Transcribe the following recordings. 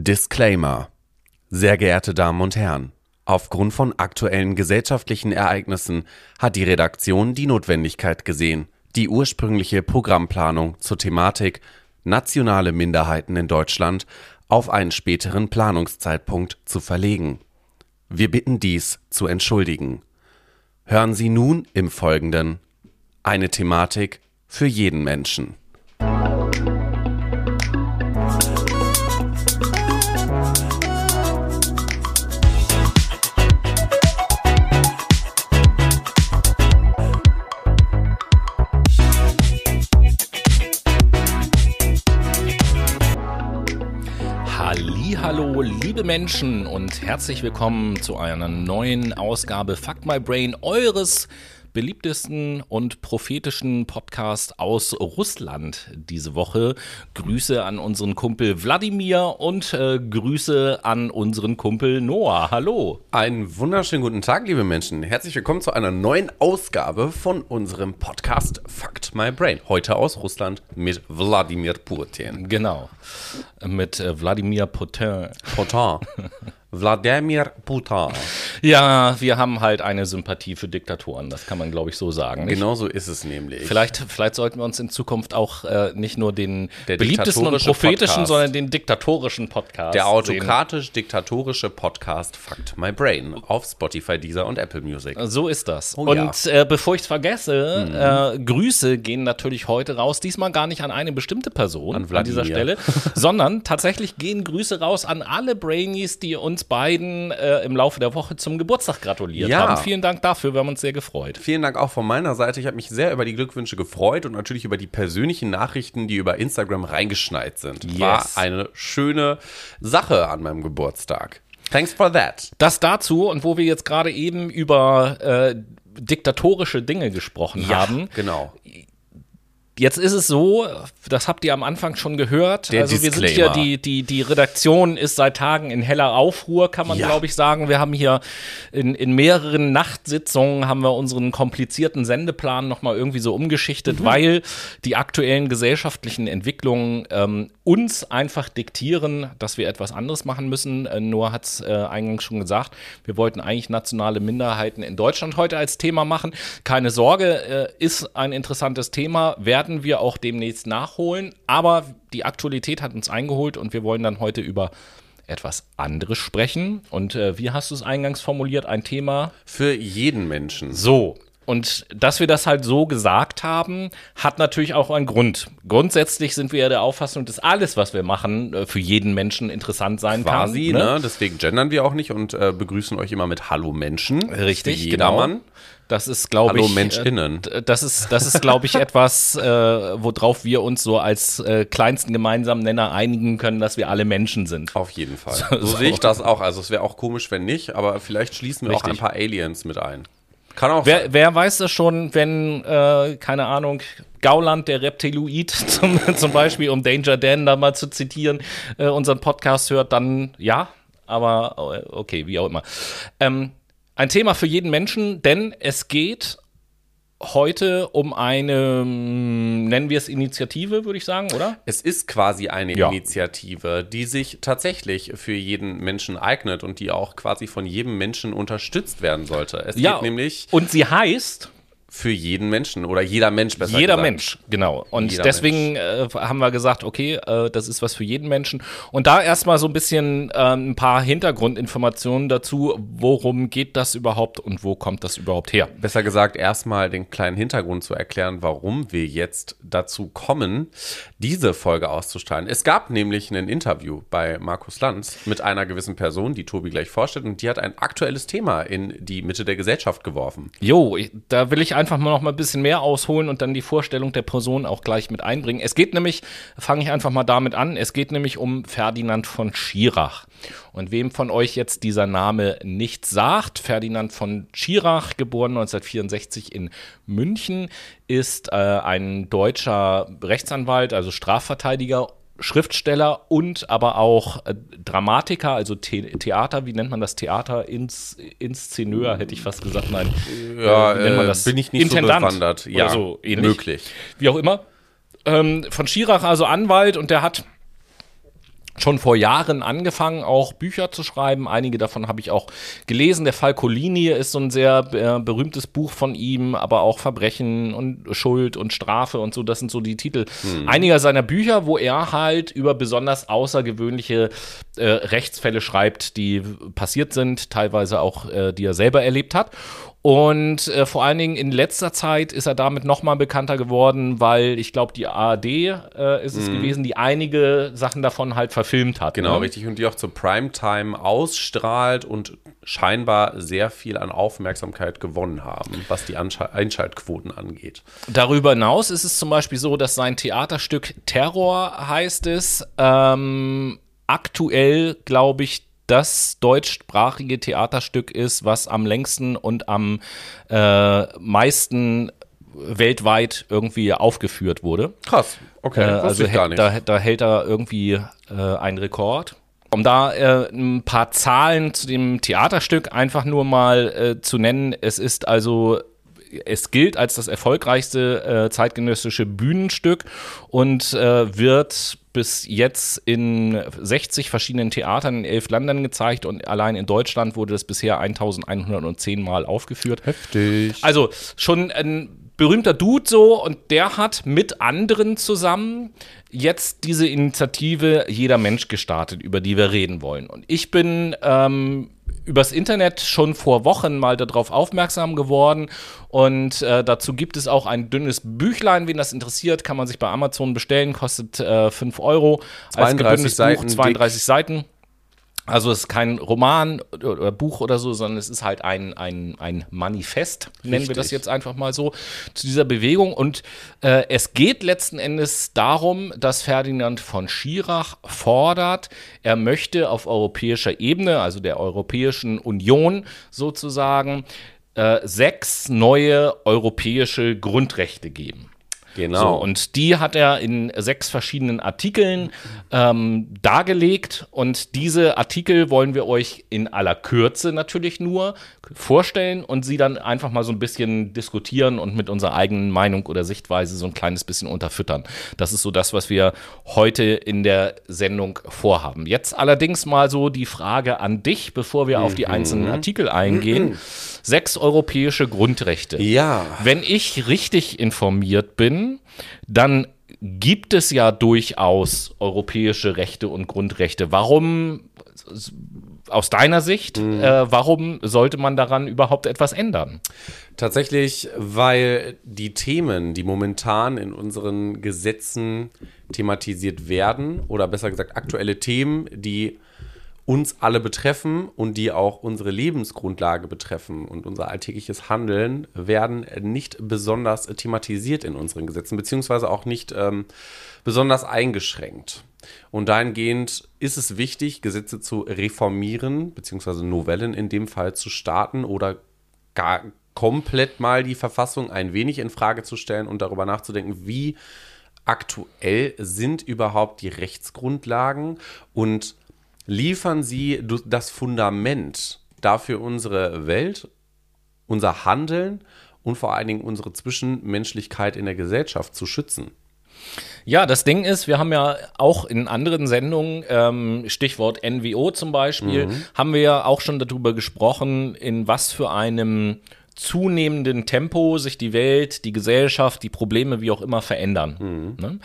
Disclaimer. Sehr geehrte Damen und Herren, aufgrund von aktuellen gesellschaftlichen Ereignissen hat die Redaktion die Notwendigkeit gesehen, die ursprüngliche Programmplanung zur Thematik nationale Minderheiten in Deutschland auf einen späteren Planungszeitpunkt zu verlegen. Wir bitten dies zu entschuldigen. Hören Sie nun im Folgenden eine Thematik für jeden Menschen. Menschen und herzlich willkommen zu einer neuen Ausgabe Fuck My Brain eures beliebtesten und prophetischen Podcast aus Russland diese Woche. Grüße an unseren Kumpel Wladimir und äh, Grüße an unseren Kumpel Noah. Hallo. Einen wunderschönen guten Tag, liebe Menschen. Herzlich willkommen zu einer neuen Ausgabe von unserem Podcast Fucked My Brain. Heute aus Russland mit Wladimir Putin. Genau. Mit äh, Wladimir Putin. Putin. Wladimir Putin. Ja, wir haben halt eine Sympathie für Diktatoren, das kann man, glaube ich, so sagen. Nicht? Genau so ist es nämlich. Vielleicht, vielleicht sollten wir uns in Zukunft auch äh, nicht nur den Der beliebtesten und prophetischen, Podcast. sondern den diktatorischen Podcast. Der autokratisch-diktatorische Podcast Fucked My Brain auf Spotify, Deezer und Apple Music. So ist das. Oh, und ja. äh, bevor ich es vergesse, mhm. äh, Grüße gehen natürlich heute raus. Diesmal gar nicht an eine bestimmte Person an, an dieser Stelle, sondern tatsächlich gehen Grüße raus an alle Brainies, die uns uns beiden äh, im Laufe der Woche zum Geburtstag gratuliert ja. haben. Vielen Dank dafür, wir haben uns sehr gefreut. Vielen Dank auch von meiner Seite. Ich habe mich sehr über die Glückwünsche gefreut und natürlich über die persönlichen Nachrichten, die über Instagram reingeschneit sind. Yes. War eine schöne Sache an meinem Geburtstag. Thanks for that. Das dazu und wo wir jetzt gerade eben über äh, diktatorische Dinge gesprochen ja, haben. Genau. Jetzt ist es so, das habt ihr am Anfang schon gehört. Der also wir sind hier, die, die, die Redaktion ist seit Tagen in heller Aufruhr, kann man ja. glaube ich sagen. Wir haben hier in, in mehreren Nachtsitzungen haben wir unseren komplizierten Sendeplan nochmal irgendwie so umgeschichtet, mhm. weil die aktuellen gesellschaftlichen Entwicklungen ähm, uns einfach diktieren, dass wir etwas anderes machen müssen. Äh, Noah hat es äh, eingangs schon gesagt, wir wollten eigentlich nationale Minderheiten in Deutschland heute als Thema machen. Keine Sorge, äh, ist ein interessantes Thema, werden werden wir auch demnächst nachholen. Aber die Aktualität hat uns eingeholt und wir wollen dann heute über etwas anderes sprechen. Und äh, wie hast du es eingangs formuliert? Ein Thema für jeden Menschen. So. Und dass wir das halt so gesagt haben, hat natürlich auch einen Grund. Grundsätzlich sind wir ja der Auffassung, dass alles, was wir machen, äh, für jeden Menschen interessant sein Quasi, kann. Ne? ne? Deswegen gendern wir auch nicht und äh, begrüßen euch immer mit Hallo Menschen. Richtig, jedermann. Genau. Das ist, glaube ich. Hallo Menschinnen. Äh, das ist, das ist, glaube ich, etwas, äh, worauf wir uns so als äh, kleinsten gemeinsamen Nenner einigen können, dass wir alle Menschen sind. Auf jeden Fall. So, so sehe ich das auch. Also es wäre auch komisch, wenn nicht, aber vielleicht schließen wir Richtig. auch ein paar Aliens mit ein. Kann auch wer, wer weiß das schon, wenn, äh, keine Ahnung, Gauland, der Reptiloid zum, zum Beispiel, um Danger Dan da mal zu zitieren, äh, unseren Podcast hört, dann ja, aber äh, okay, wie auch immer. Ähm, ein Thema für jeden Menschen, denn es geht heute um eine, hm, nennen wir es Initiative, würde ich sagen, oder? Es ist quasi eine ja. Initiative, die sich tatsächlich für jeden Menschen eignet und die auch quasi von jedem Menschen unterstützt werden sollte. Es ja, geht nämlich. Und sie heißt für jeden Menschen oder jeder Mensch besser Jeder gesagt. Mensch, genau. Und jeder deswegen äh, haben wir gesagt, okay, äh, das ist was für jeden Menschen. Und da erstmal so ein bisschen äh, ein paar Hintergrundinformationen dazu, worum geht das überhaupt und wo kommt das überhaupt her? Besser gesagt, erstmal den kleinen Hintergrund zu erklären, warum wir jetzt dazu kommen, diese Folge auszustrahlen. Es gab nämlich ein Interview bei Markus Lanz mit einer gewissen Person, die Tobi gleich vorstellt, und die hat ein aktuelles Thema in die Mitte der Gesellschaft geworfen. Jo, da will ich einfach mal noch mal ein bisschen mehr ausholen und dann die Vorstellung der Person auch gleich mit einbringen. Es geht nämlich, fange ich einfach mal damit an, es geht nämlich um Ferdinand von Schirach. Und wem von euch jetzt dieser Name nicht sagt, Ferdinand von Schirach, geboren 1964 in München, ist äh, ein deutscher Rechtsanwalt, also Strafverteidiger Schriftsteller und aber auch äh, Dramatiker, also The Theater, wie nennt man das? Theater, Ins Inszeneur, hätte ich fast gesagt. Nein, ja, äh, wie nennt man das? bin ich nicht Intendant so bewandert. Ja, so ähnlich. möglich. Wie auch immer. Ähm, von Schirach, also Anwalt, und der hat schon vor Jahren angefangen, auch Bücher zu schreiben. Einige davon habe ich auch gelesen. Der Fall Colini ist so ein sehr äh, berühmtes Buch von ihm, aber auch Verbrechen und Schuld und Strafe und so. Das sind so die Titel hm. einiger seiner Bücher, wo er halt über besonders außergewöhnliche äh, Rechtsfälle schreibt, die passiert sind, teilweise auch, äh, die er selber erlebt hat. Und äh, vor allen Dingen in letzter Zeit ist er damit nochmal bekannter geworden, weil ich glaube, die ARD äh, ist es mhm. gewesen, die einige Sachen davon halt verfilmt hat. Genau, ne? richtig. Und die auch zur Primetime ausstrahlt und scheinbar sehr viel an Aufmerksamkeit gewonnen haben, was die Ansche Einschaltquoten angeht. Darüber hinaus ist es zum Beispiel so, dass sein Theaterstück Terror heißt es, ähm, aktuell, glaube ich, das deutschsprachige Theaterstück ist, was am längsten und am äh, meisten weltweit irgendwie aufgeführt wurde. Krass, okay. Äh, also da, da, hält er irgendwie äh, einen Rekord. Um da äh, ein paar Zahlen zu dem Theaterstück einfach nur mal äh, zu nennen. Es ist also es gilt als das erfolgreichste äh, zeitgenössische Bühnenstück und äh, wird bis jetzt in 60 verschiedenen Theatern in elf Ländern gezeigt und allein in Deutschland wurde das bisher 1110 Mal aufgeführt. Heftig. Also schon ein berühmter Dude so und der hat mit anderen zusammen jetzt diese Initiative Jeder Mensch gestartet, über die wir reden wollen. Und ich bin ähm, übers Internet schon vor Wochen mal darauf aufmerksam geworden und äh, dazu gibt es auch ein dünnes Büchlein, wen das interessiert, kann man sich bei Amazon bestellen, kostet äh, 5 Euro. 32 Seiten. Buch, 32 dick. Seiten. Also es ist kein Roman oder Buch oder so, sondern es ist halt ein, ein, ein Manifest, nennen Richtig. wir das jetzt einfach mal so, zu dieser Bewegung. Und äh, es geht letzten Endes darum, dass Ferdinand von Schirach fordert, er möchte auf europäischer Ebene, also der Europäischen Union sozusagen, äh, sechs neue europäische Grundrechte geben. Genau. So, und die hat er in sechs verschiedenen Artikeln ähm, dargelegt. Und diese Artikel wollen wir euch in aller Kürze natürlich nur vorstellen und sie dann einfach mal so ein bisschen diskutieren und mit unserer eigenen Meinung oder Sichtweise so ein kleines bisschen unterfüttern. Das ist so das, was wir heute in der Sendung vorhaben. Jetzt allerdings mal so die Frage an dich, bevor wir mhm. auf die mhm. einzelnen Artikel eingehen. Mhm. Sechs europäische Grundrechte. Ja. Wenn ich richtig informiert bin, dann gibt es ja durchaus europäische Rechte und Grundrechte. Warum, aus deiner Sicht, mhm. äh, warum sollte man daran überhaupt etwas ändern? Tatsächlich, weil die Themen, die momentan in unseren Gesetzen thematisiert werden, oder besser gesagt aktuelle Themen, die uns alle betreffen und die auch unsere Lebensgrundlage betreffen und unser alltägliches Handeln, werden nicht besonders thematisiert in unseren Gesetzen, beziehungsweise auch nicht ähm, besonders eingeschränkt. Und dahingehend ist es wichtig, Gesetze zu reformieren, beziehungsweise Novellen in dem Fall zu starten oder gar komplett mal die Verfassung ein wenig in Frage zu stellen und darüber nachzudenken, wie aktuell sind überhaupt die Rechtsgrundlagen und liefern sie das Fundament dafür unsere Welt, unser Handeln und vor allen Dingen unsere Zwischenmenschlichkeit in der Gesellschaft zu schützen. Ja, das Ding ist, wir haben ja auch in anderen Sendungen, ähm, Stichwort NWO zum Beispiel, mhm. haben wir ja auch schon darüber gesprochen, in was für einem zunehmenden Tempo sich die Welt, die Gesellschaft, die Probleme, wie auch immer, verändern. Mhm. Ne?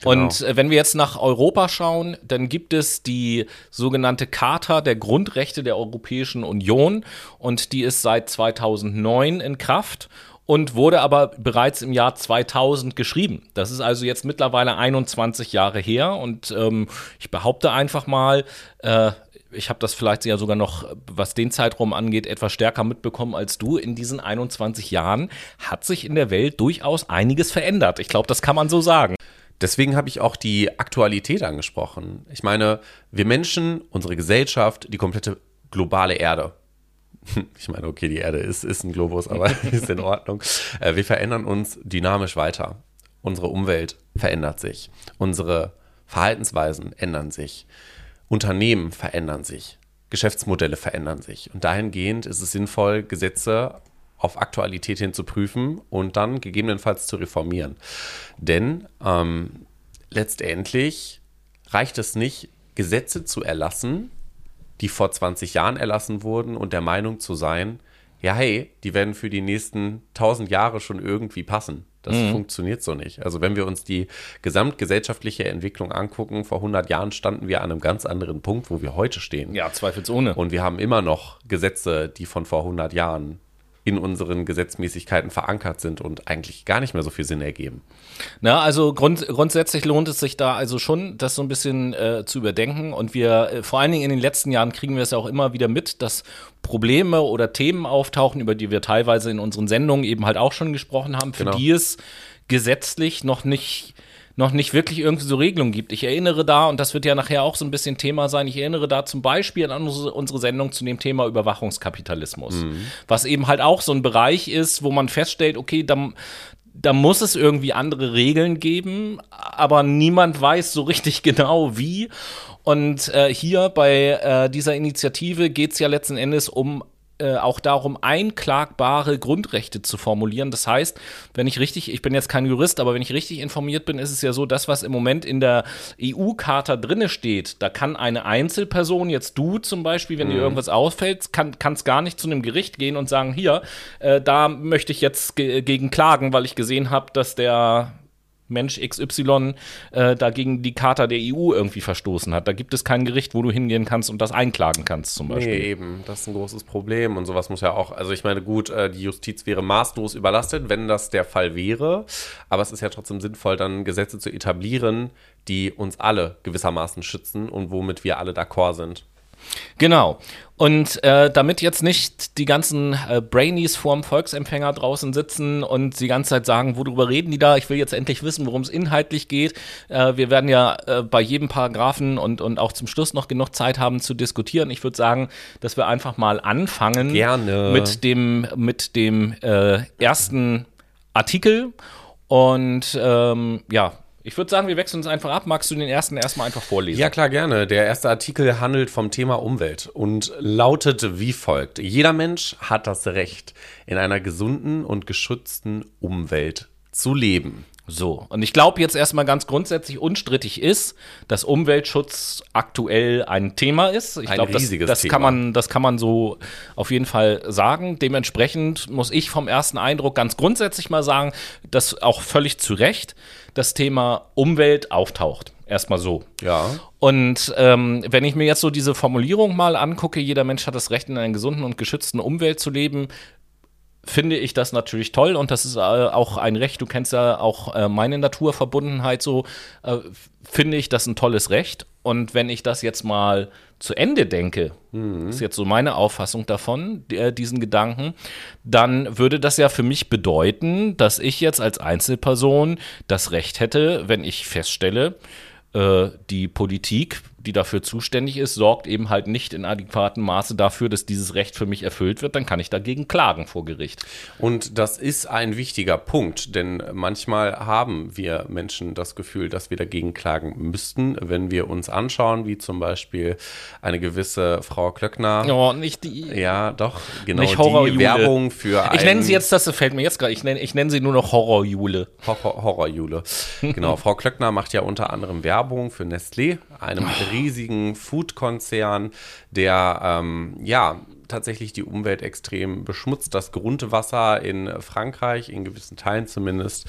Genau. Und äh, wenn wir jetzt nach Europa schauen, dann gibt es die sogenannte Charta der Grundrechte der Europäischen Union und die ist seit 2009 in Kraft und wurde aber bereits im Jahr 2000 geschrieben. Das ist also jetzt mittlerweile 21 Jahre her und ähm, ich behaupte einfach mal, äh, ich habe das vielleicht ja sogar noch, was den Zeitraum angeht, etwas stärker mitbekommen als du. In diesen 21 Jahren hat sich in der Welt durchaus einiges verändert. Ich glaube, das kann man so sagen. Deswegen habe ich auch die Aktualität angesprochen. Ich meine, wir Menschen, unsere Gesellschaft, die komplette globale Erde. Ich meine, okay, die Erde ist, ist ein Globus, aber ist in Ordnung. Äh, wir verändern uns dynamisch weiter. Unsere Umwelt verändert sich. Unsere Verhaltensweisen ändern sich. Unternehmen verändern sich, Geschäftsmodelle verändern sich. Und dahingehend ist es sinnvoll, Gesetze auf Aktualität hin zu prüfen und dann gegebenenfalls zu reformieren. Denn ähm, letztendlich reicht es nicht, Gesetze zu erlassen, die vor 20 Jahren erlassen wurden und der Meinung zu sein, ja, hey, die werden für die nächsten 1000 Jahre schon irgendwie passen. Das mhm. funktioniert so nicht. Also wenn wir uns die gesamtgesellschaftliche Entwicklung angucken, vor 100 Jahren standen wir an einem ganz anderen Punkt, wo wir heute stehen. Ja, zweifelsohne. Und wir haben immer noch Gesetze, die von vor 100 Jahren in unseren Gesetzmäßigkeiten verankert sind und eigentlich gar nicht mehr so viel Sinn ergeben. Na, also grund, grundsätzlich lohnt es sich da also schon, das so ein bisschen äh, zu überdenken. Und wir, äh, vor allen Dingen in den letzten Jahren kriegen wir es ja auch immer wieder mit, dass Probleme oder Themen auftauchen, über die wir teilweise in unseren Sendungen eben halt auch schon gesprochen haben, für genau. die es gesetzlich noch nicht noch nicht wirklich irgendwie so Regelungen gibt. Ich erinnere da, und das wird ja nachher auch so ein bisschen Thema sein, ich erinnere da zum Beispiel an unsere, Sendung zu dem Thema Überwachungskapitalismus, mhm. was eben halt auch so ein Bereich ist, wo man feststellt, okay, da, da muss es irgendwie andere Regeln geben, aber niemand weiß so richtig genau wie. Und äh, hier bei äh, dieser Initiative geht es ja letzten Endes um äh, auch darum, einklagbare Grundrechte zu formulieren. Das heißt, wenn ich richtig, ich bin jetzt kein Jurist, aber wenn ich richtig informiert bin, ist es ja so, das, was im Moment in der EU-Charta drinne steht, da kann eine Einzelperson, jetzt du zum Beispiel, wenn mhm. dir irgendwas auffällt, kann es gar nicht zu einem Gericht gehen und sagen, hier, äh, da möchte ich jetzt ge gegen klagen, weil ich gesehen habe, dass der Mensch XY äh, dagegen die Charta der EU irgendwie verstoßen hat. Da gibt es kein Gericht, wo du hingehen kannst und das einklagen kannst, zum Beispiel. Nee, eben. Das ist ein großes Problem. Und sowas muss ja auch, also ich meine, gut, äh, die Justiz wäre maßlos überlastet, wenn das der Fall wäre. Aber es ist ja trotzdem sinnvoll, dann Gesetze zu etablieren, die uns alle gewissermaßen schützen und womit wir alle d'accord sind. Genau. Und äh, damit jetzt nicht die ganzen äh, Brainies vorm Volksempfänger draußen sitzen und die ganze Zeit sagen, worüber reden die da? Ich will jetzt endlich wissen, worum es inhaltlich geht. Äh, wir werden ja äh, bei jedem Paragraphen und, und auch zum Schluss noch genug Zeit haben zu diskutieren. Ich würde sagen, dass wir einfach mal anfangen Gerne. mit dem, mit dem äh, ersten Artikel. Und ähm, ja, ich würde sagen, wir wechseln uns einfach ab. Magst du den ersten erstmal einfach vorlesen? Ja, klar, gerne. Der erste Artikel handelt vom Thema Umwelt und lautet wie folgt. Jeder Mensch hat das Recht, in einer gesunden und geschützten Umwelt zu leben. So, und ich glaube jetzt erstmal ganz grundsätzlich unstrittig ist, dass Umweltschutz aktuell ein Thema ist. Ich glaube, das, das kann man, das kann man so auf jeden Fall sagen. Dementsprechend muss ich vom ersten Eindruck ganz grundsätzlich mal sagen, dass auch völlig zu Recht das Thema Umwelt auftaucht. Erstmal so. Ja. Und ähm, wenn ich mir jetzt so diese Formulierung mal angucke, jeder Mensch hat das Recht, in einer gesunden und geschützten Umwelt zu leben, finde ich das natürlich toll und das ist äh, auch ein Recht. Du kennst ja auch äh, meine Naturverbundenheit so, äh, finde ich das ein tolles Recht. Und wenn ich das jetzt mal zu Ende denke, mhm. ist jetzt so meine Auffassung davon, diesen Gedanken, dann würde das ja für mich bedeuten, dass ich jetzt als Einzelperson das Recht hätte, wenn ich feststelle, die Politik die dafür zuständig ist, sorgt eben halt nicht in adäquatem Maße dafür, dass dieses Recht für mich erfüllt wird, dann kann ich dagegen klagen vor Gericht. Und das ist ein wichtiger Punkt, denn manchmal haben wir Menschen das Gefühl, dass wir dagegen klagen müssten, wenn wir uns anschauen, wie zum Beispiel eine gewisse Frau Klöckner. Oh, nicht die. Ja, doch, genau nicht die Werbung für Ich nenne sie jetzt, das fällt mir jetzt gerade, ich nenne ich nenn sie nur noch Horrorjule. Horror, Horrorjule. genau, Frau Klöckner macht ja unter anderem Werbung für Nestlé, einem oh riesigen Food-Konzern, der ähm, ja tatsächlich die Umwelt extrem beschmutzt, das Grundwasser in Frankreich, in gewissen Teilen zumindest,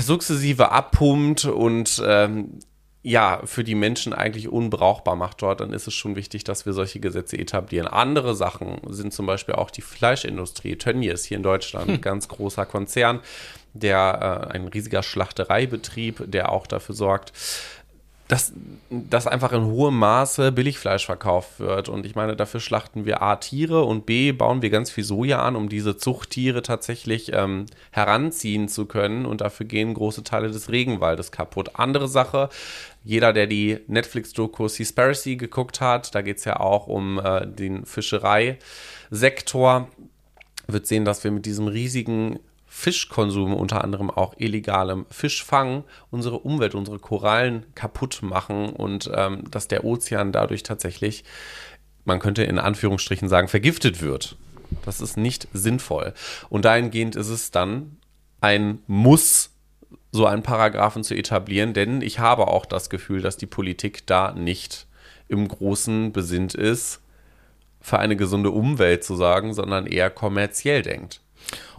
sukzessive abpumpt und ähm, ja, für die Menschen eigentlich unbrauchbar macht dort, dann ist es schon wichtig, dass wir solche Gesetze etablieren. Andere Sachen sind zum Beispiel auch die Fleischindustrie. Tönnies hier in Deutschland, hm. ganz großer Konzern, der äh, ein riesiger Schlachtereibetrieb, der auch dafür sorgt, dass, dass einfach in hohem Maße Billigfleisch verkauft wird. Und ich meine, dafür schlachten wir A Tiere und B bauen wir ganz viel Soja an, um diese Zuchttiere tatsächlich ähm, heranziehen zu können. Und dafür gehen große Teile des Regenwaldes kaputt. Andere Sache, jeder, der die Netflix-Doku Seaspiracy geguckt hat, da geht es ja auch um äh, den Fischereisektor, wird sehen, dass wir mit diesem riesigen Fischkonsum, unter anderem auch illegalem Fischfang, unsere Umwelt, unsere Korallen kaputt machen und ähm, dass der Ozean dadurch tatsächlich, man könnte in Anführungsstrichen sagen, vergiftet wird. Das ist nicht sinnvoll. Und dahingehend ist es dann ein Muss, so einen Paragraphen zu etablieren, denn ich habe auch das Gefühl, dass die Politik da nicht im Großen besinnt ist, für eine gesunde Umwelt zu sagen, sondern eher kommerziell denkt.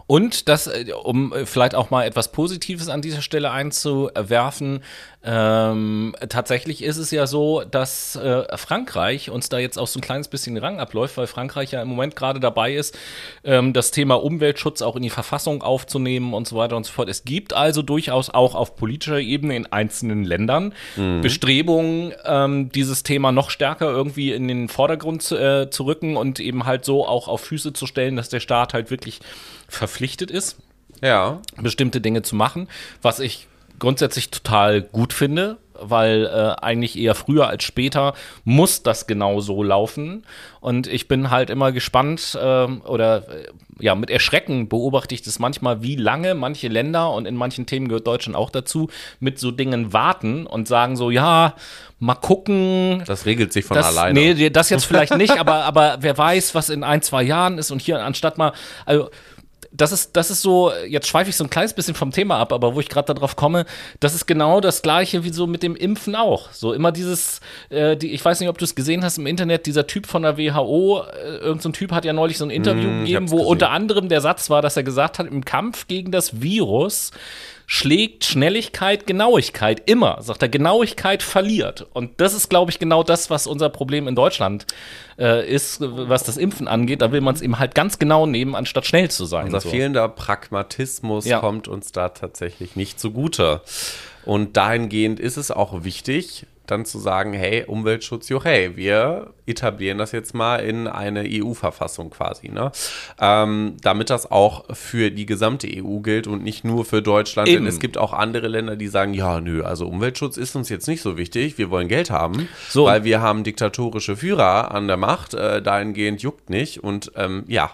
Und das, äh, um äh, vielleicht auch mal etwas Positives an dieser Stelle einzuwerfen, ähm, tatsächlich ist es ja so, dass äh, Frankreich uns da jetzt auch so ein kleines bisschen Rang abläuft, weil Frankreich ja im Moment gerade dabei ist, ähm, das Thema Umweltschutz auch in die Verfassung aufzunehmen und so weiter und so fort. Es gibt also durchaus auch auf politischer Ebene in einzelnen Ländern mhm. Bestrebungen, ähm, dieses Thema noch stärker irgendwie in den Vordergrund zu, äh, zu rücken und eben halt so auch auf Füße zu stellen, dass der Staat halt wirklich verpflichtet ist, ja. bestimmte Dinge zu machen, was ich grundsätzlich total gut finde, weil äh, eigentlich eher früher als später muss das genau so laufen. Und ich bin halt immer gespannt äh, oder äh, ja, mit Erschrecken beobachte ich das manchmal, wie lange manche Länder und in manchen Themen gehört Deutschland auch dazu, mit so Dingen warten und sagen so, ja, mal gucken. Das regelt sich von das, alleine. Nee, das jetzt vielleicht nicht, aber, aber wer weiß, was in ein, zwei Jahren ist und hier anstatt mal, also das ist, das ist so, jetzt schweife ich so ein kleines bisschen vom Thema ab, aber wo ich gerade darauf komme, das ist genau das gleiche wie so mit dem Impfen auch. So immer dieses, äh, die, ich weiß nicht, ob du es gesehen hast im Internet, dieser Typ von der WHO, äh, irgendein so Typ hat ja neulich so ein Interview mm, gegeben, wo gesehen. unter anderem der Satz war, dass er gesagt hat, im Kampf gegen das Virus schlägt Schnelligkeit Genauigkeit immer. Sagt er, Genauigkeit verliert. Und das ist, glaube ich, genau das, was unser Problem in Deutschland äh, ist, was das Impfen angeht. Da will man es eben halt ganz genau nehmen, anstatt schnell zu sein. Unser so. fehlender Pragmatismus ja. kommt uns da tatsächlich nicht zugute. Und dahingehend ist es auch wichtig, dann zu sagen, hey, Umweltschutz, jo, hey, wir etablieren das jetzt mal in eine EU-Verfassung quasi, ne? Ähm, damit das auch für die gesamte EU gilt und nicht nur für Deutschland. Eben. Denn es gibt auch andere Länder, die sagen, ja, nö, also Umweltschutz ist uns jetzt nicht so wichtig, wir wollen Geld haben, so. weil wir haben diktatorische Führer an der Macht, äh, dahingehend juckt nicht und ähm, ja.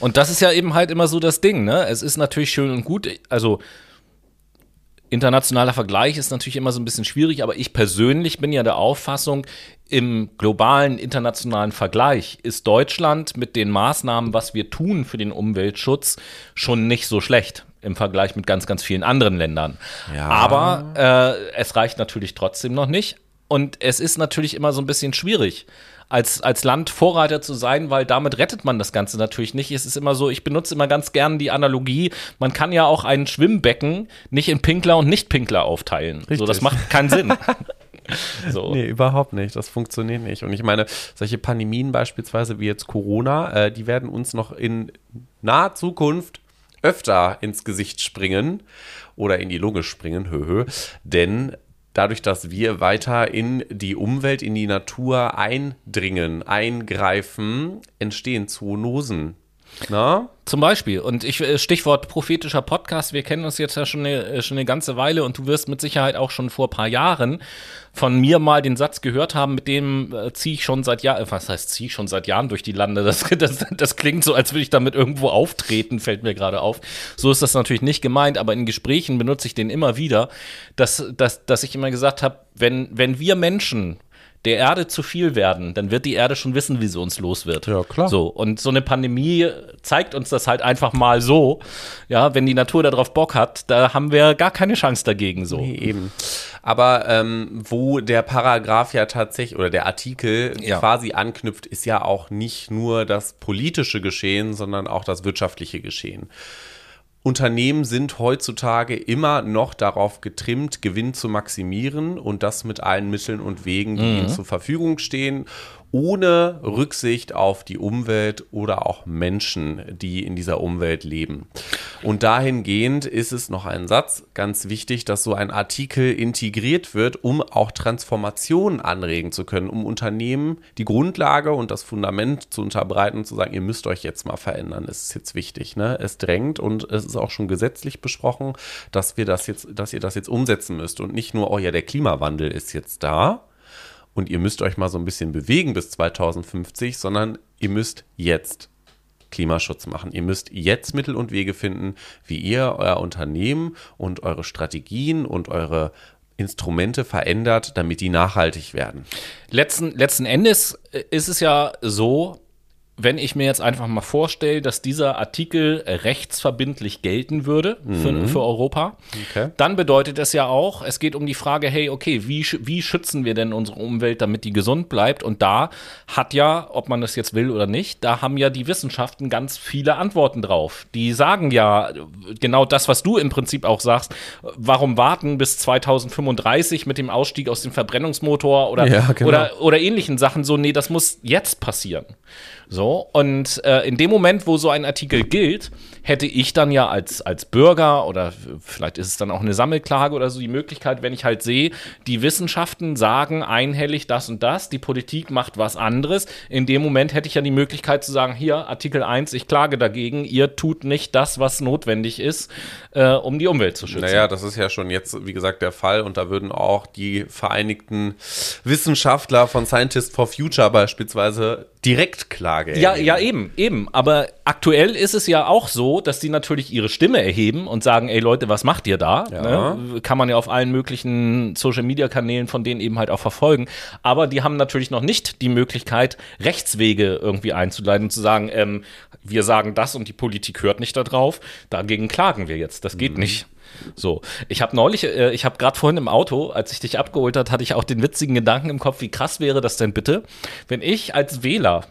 Und das ist ja eben halt immer so das Ding, ne? Es ist natürlich schön und gut, also internationaler Vergleich ist natürlich immer so ein bisschen schwierig, aber ich persönlich bin ja der Auffassung, im globalen internationalen Vergleich ist Deutschland mit den Maßnahmen, was wir tun für den Umweltschutz, schon nicht so schlecht im Vergleich mit ganz, ganz vielen anderen Ländern. Ja. Aber äh, es reicht natürlich trotzdem noch nicht. Und es ist natürlich immer so ein bisschen schwierig als, als Land Vorreiter zu sein, weil damit rettet man das Ganze natürlich nicht. Es ist immer so, ich benutze immer ganz gern die Analogie, man kann ja auch ein Schwimmbecken nicht in Pinkler und Nicht-Pinkler aufteilen. Richtig. So, das macht keinen Sinn. So. Nee, überhaupt nicht. Das funktioniert nicht. Und ich meine, solche Pandemien beispielsweise wie jetzt Corona, äh, die werden uns noch in naher Zukunft öfter ins Gesicht springen oder in die Lunge springen, höhö. Denn dadurch, dass wir weiter in die Umwelt, in die Natur eindringen, eingreifen, entstehen Zoonosen. Na? Zum Beispiel. Und ich, äh, Stichwort prophetischer Podcast, wir kennen uns jetzt ja schon eine, äh, schon eine ganze Weile und du wirst mit Sicherheit auch schon vor ein paar Jahren von mir mal den Satz gehört haben, mit dem äh, ziehe ich schon seit Jahren, was heißt ziehe ich schon seit Jahren durch die Lande? Das, das, das klingt so, als würde ich damit irgendwo auftreten, fällt mir gerade auf. So ist das natürlich nicht gemeint, aber in Gesprächen benutze ich den immer wieder, dass, dass, dass ich immer gesagt habe, wenn, wenn wir Menschen der Erde zu viel werden, dann wird die Erde schon wissen, wie sie uns los wird. Ja, klar. So, und so eine Pandemie zeigt uns das halt einfach mal so. Ja, wenn die Natur darauf Bock hat, da haben wir gar keine Chance dagegen so. Nee, eben. Aber ähm, wo der Paragraph ja tatsächlich oder der Artikel ja. quasi anknüpft, ist ja auch nicht nur das politische Geschehen, sondern auch das wirtschaftliche Geschehen. Unternehmen sind heutzutage immer noch darauf getrimmt, Gewinn zu maximieren und das mit allen Mitteln und Wegen, die mhm. ihnen zur Verfügung stehen ohne Rücksicht auf die Umwelt oder auch Menschen, die in dieser Umwelt leben. Und dahingehend ist es noch ein Satz, ganz wichtig, dass so ein Artikel integriert wird, um auch Transformationen anregen zu können, um Unternehmen die Grundlage und das Fundament zu unterbreiten und zu sagen, ihr müsst euch jetzt mal verändern. Es ist jetzt wichtig, ne? Es drängt und es ist auch schon gesetzlich besprochen, dass wir das jetzt, dass ihr das jetzt umsetzen müsst und nicht nur, oh ja, der Klimawandel ist jetzt da, und ihr müsst euch mal so ein bisschen bewegen bis 2050, sondern ihr müsst jetzt Klimaschutz machen. Ihr müsst jetzt Mittel und Wege finden, wie ihr euer Unternehmen und eure Strategien und eure Instrumente verändert, damit die nachhaltig werden. Letzten, letzten Endes äh, ist es ja so, wenn ich mir jetzt einfach mal vorstelle, dass dieser Artikel rechtsverbindlich gelten würde für, mhm. für Europa, okay. dann bedeutet es ja auch, es geht um die Frage, hey, okay, wie, wie schützen wir denn unsere Umwelt, damit die gesund bleibt? Und da hat ja, ob man das jetzt will oder nicht, da haben ja die Wissenschaften ganz viele Antworten drauf. Die sagen ja genau das, was du im Prinzip auch sagst. Warum warten bis 2035 mit dem Ausstieg aus dem Verbrennungsmotor oder, ja, genau. oder, oder ähnlichen Sachen so? Nee, das muss jetzt passieren. So, und äh, in dem Moment, wo so ein Artikel gilt, hätte ich dann ja als, als Bürger oder vielleicht ist es dann auch eine Sammelklage oder so die Möglichkeit, wenn ich halt sehe, die Wissenschaften sagen einhellig das und das, die Politik macht was anderes. In dem Moment hätte ich ja die Möglichkeit zu sagen, hier, Artikel 1, ich klage dagegen, ihr tut nicht das, was notwendig ist, äh, um die Umwelt zu schützen. Naja, das ist ja schon jetzt, wie gesagt, der Fall und da würden auch die Vereinigten Wissenschaftler von Scientists for Future beispielsweise direkt Klage Ja, ja, eben, eben. Aber aktuell ist es ja auch so, dass die natürlich ihre Stimme erheben und sagen, ey Leute, was macht ihr da? Ja. Ne? Kann man ja auf allen möglichen Social-Media-Kanälen von denen eben halt auch verfolgen. Aber die haben natürlich noch nicht die Möglichkeit, Rechtswege irgendwie einzuleiten und zu sagen, ähm, wir sagen das und die Politik hört nicht darauf. Dagegen klagen wir jetzt. Das geht mhm. nicht. So, ich habe neulich, äh, ich habe gerade vorhin im Auto, als ich dich abgeholt hat, hatte ich auch den witzigen Gedanken im Kopf, wie krass wäre das denn bitte, wenn ich als Wähler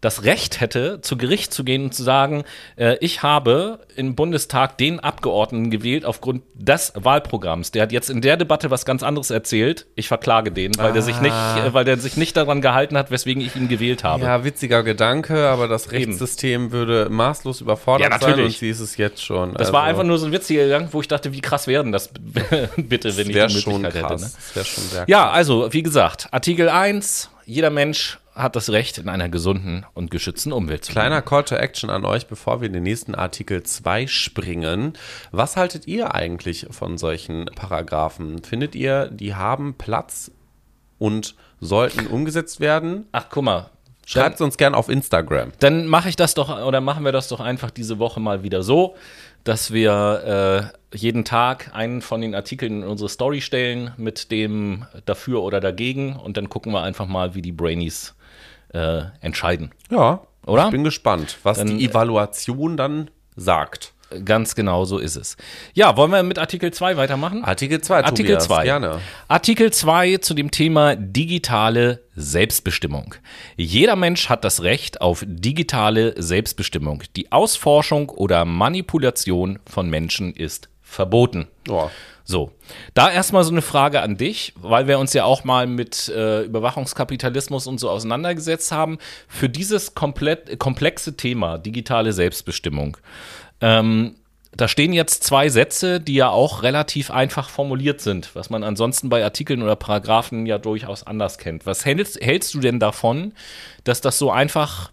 das Recht hätte, zu Gericht zu gehen und zu sagen, äh, ich habe im Bundestag den Abgeordneten gewählt aufgrund des Wahlprogramms. Der hat jetzt in der Debatte was ganz anderes erzählt. Ich verklage den, weil ah. der sich nicht, ah. äh, weil der sich nicht daran gehalten hat, weswegen ich ihn gewählt habe. Ja, witziger Gedanke, aber das Rechtssystem Eben. würde maßlos überfordert ja, sein und sie ist es jetzt schon. Das also. war einfach nur so ein witziger Gedanke, wo ich dachte, wie krass wäre denn das bitte, wenn das ich die Möglichkeit hätte. Ne? Das wäre schon sehr krass. Ja, also, wie gesagt, Artikel 1, jeder Mensch hat das Recht, in einer gesunden und geschützten Umwelt zu leben. Kleiner Call to Action an euch, bevor wir in den nächsten Artikel 2 springen. Was haltet ihr eigentlich von solchen Paragraphen? Findet ihr, die haben Platz und sollten umgesetzt werden? Ach, guck mal. Schreibt es uns gern auf Instagram. Dann mache ich das doch, oder machen wir das doch einfach diese Woche mal wieder so, dass wir äh, jeden Tag einen von den Artikeln in unsere Story stellen mit dem dafür oder dagegen und dann gucken wir einfach mal, wie die Brainies äh, entscheiden. Ja, oder? Ich bin gespannt, was dann, die Evaluation dann sagt. Ganz genau so ist es. Ja, wollen wir mit Artikel 2 weitermachen? Artikel 2, Artikel 2. Gerne. Artikel 2 zu dem Thema digitale Selbstbestimmung. Jeder Mensch hat das Recht auf digitale Selbstbestimmung. Die Ausforschung oder Manipulation von Menschen ist verboten. Oh. So, da erstmal so eine Frage an dich, weil wir uns ja auch mal mit äh, Überwachungskapitalismus und so auseinandergesetzt haben. Für dieses komplett, komplexe Thema digitale Selbstbestimmung, ähm, da stehen jetzt zwei Sätze, die ja auch relativ einfach formuliert sind, was man ansonsten bei Artikeln oder Paragraphen ja durchaus anders kennt. Was hältst, hältst du denn davon, dass das so einfach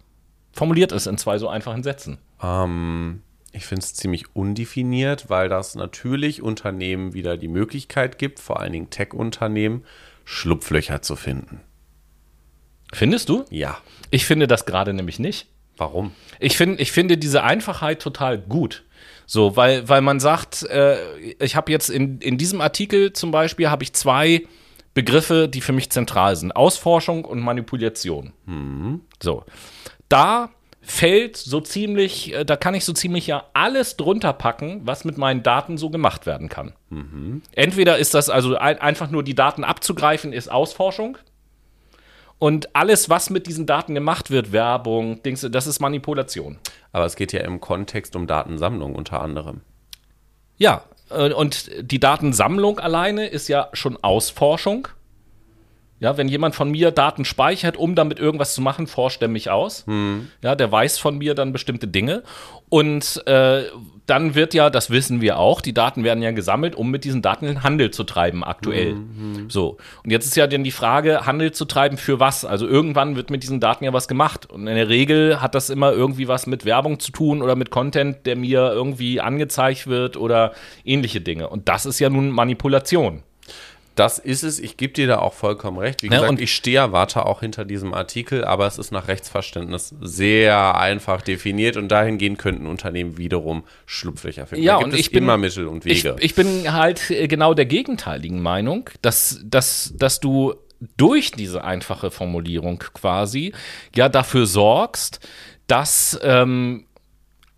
formuliert ist in zwei so einfachen Sätzen? Ähm, ich finde es ziemlich undefiniert, weil das natürlich Unternehmen wieder die Möglichkeit gibt, vor allen Dingen Tech-Unternehmen, Schlupflöcher zu finden. Findest du? Ja. Ich finde das gerade nämlich nicht. Warum? Ich, find, ich finde diese Einfachheit total gut. So, weil, weil man sagt, äh, ich habe jetzt in, in diesem Artikel zum Beispiel habe ich zwei Begriffe, die für mich zentral sind: Ausforschung und Manipulation. Mhm. So. Da fällt so ziemlich, äh, da kann ich so ziemlich ja alles drunter packen, was mit meinen Daten so gemacht werden kann. Mhm. Entweder ist das also ein, einfach nur die Daten abzugreifen, ist Ausforschung. Und alles, was mit diesen Daten gemacht wird, Werbung, Dings, das ist Manipulation. Aber es geht ja im Kontext um Datensammlung unter anderem. Ja, äh, und die Datensammlung alleine ist ja schon Ausforschung. Ja, wenn jemand von mir Daten speichert, um damit irgendwas zu machen, forscht er mich aus. Hm. Ja, der weiß von mir dann bestimmte Dinge. Und äh, dann wird ja, das wissen wir auch, die Daten werden ja gesammelt, um mit diesen Daten den Handel zu treiben, aktuell. Mhm. So. Und jetzt ist ja dann die Frage, Handel zu treiben für was? Also irgendwann wird mit diesen Daten ja was gemacht. Und in der Regel hat das immer irgendwie was mit Werbung zu tun oder mit Content, der mir irgendwie angezeigt wird oder ähnliche Dinge. Und das ist ja nun Manipulation. Das ist es. Ich gebe dir da auch vollkommen recht. Wie gesagt, ja, und ich stehe, warte auch hinter diesem Artikel, aber es ist nach Rechtsverständnis sehr einfach definiert und dahingehend könnten Unternehmen wiederum Schlupflöcher finden. Ja, und ich bin immer Mittel und Wege. Ich, ich bin halt äh, genau der gegenteiligen Meinung, dass, dass, dass du durch diese einfache Formulierung quasi ja dafür sorgst, dass ähm,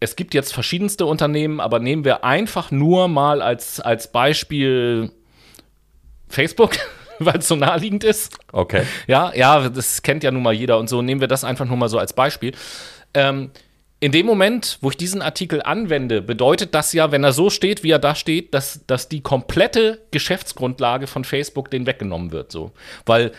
es gibt jetzt verschiedenste Unternehmen, aber nehmen wir einfach nur mal als, als Beispiel Facebook, weil es so naheliegend ist. Okay. Ja, ja, das kennt ja nun mal jeder und so. Nehmen wir das einfach nur mal so als Beispiel. Ähm, in dem Moment, wo ich diesen Artikel anwende, bedeutet das ja, wenn er so steht, wie er da steht, dass, dass die komplette Geschäftsgrundlage von Facebook den weggenommen wird. So. Weil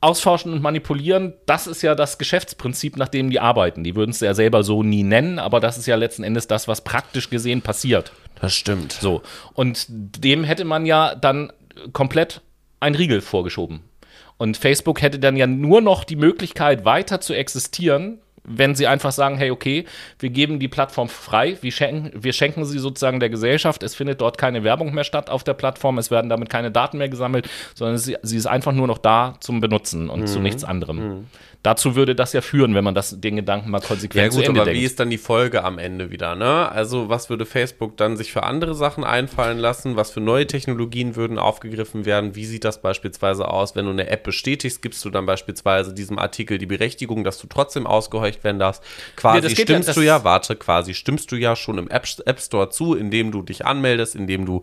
Ausforschen und manipulieren, das ist ja das Geschäftsprinzip, nach dem die arbeiten. Die würden es ja selber so nie nennen, aber das ist ja letzten Endes das, was praktisch gesehen passiert. Das stimmt. So. Und dem hätte man ja dann komplett ein Riegel vorgeschoben. Und Facebook hätte dann ja nur noch die Möglichkeit, weiter zu existieren, wenn sie einfach sagen, hey, okay, wir geben die Plattform frei, wir schenken, wir schenken sie sozusagen der Gesellschaft, es findet dort keine Werbung mehr statt auf der Plattform, es werden damit keine Daten mehr gesammelt, sondern sie, sie ist einfach nur noch da zum Benutzen und mhm. zu nichts anderem. Mhm dazu würde das ja führen, wenn man das, den Gedanken mal konsequent ja, gut, aber denkt. wie ist dann die Folge am Ende wieder, ne? Also, was würde Facebook dann sich für andere Sachen einfallen lassen? Was für neue Technologien würden aufgegriffen werden? Wie sieht das beispielsweise aus, wenn du eine App bestätigst, gibst du dann beispielsweise diesem Artikel die Berechtigung, dass du trotzdem ausgehorcht werden darfst? Quasi nee, stimmst ja, du ja, warte, quasi stimmst du ja schon im App, App Store zu, indem du dich anmeldest, indem du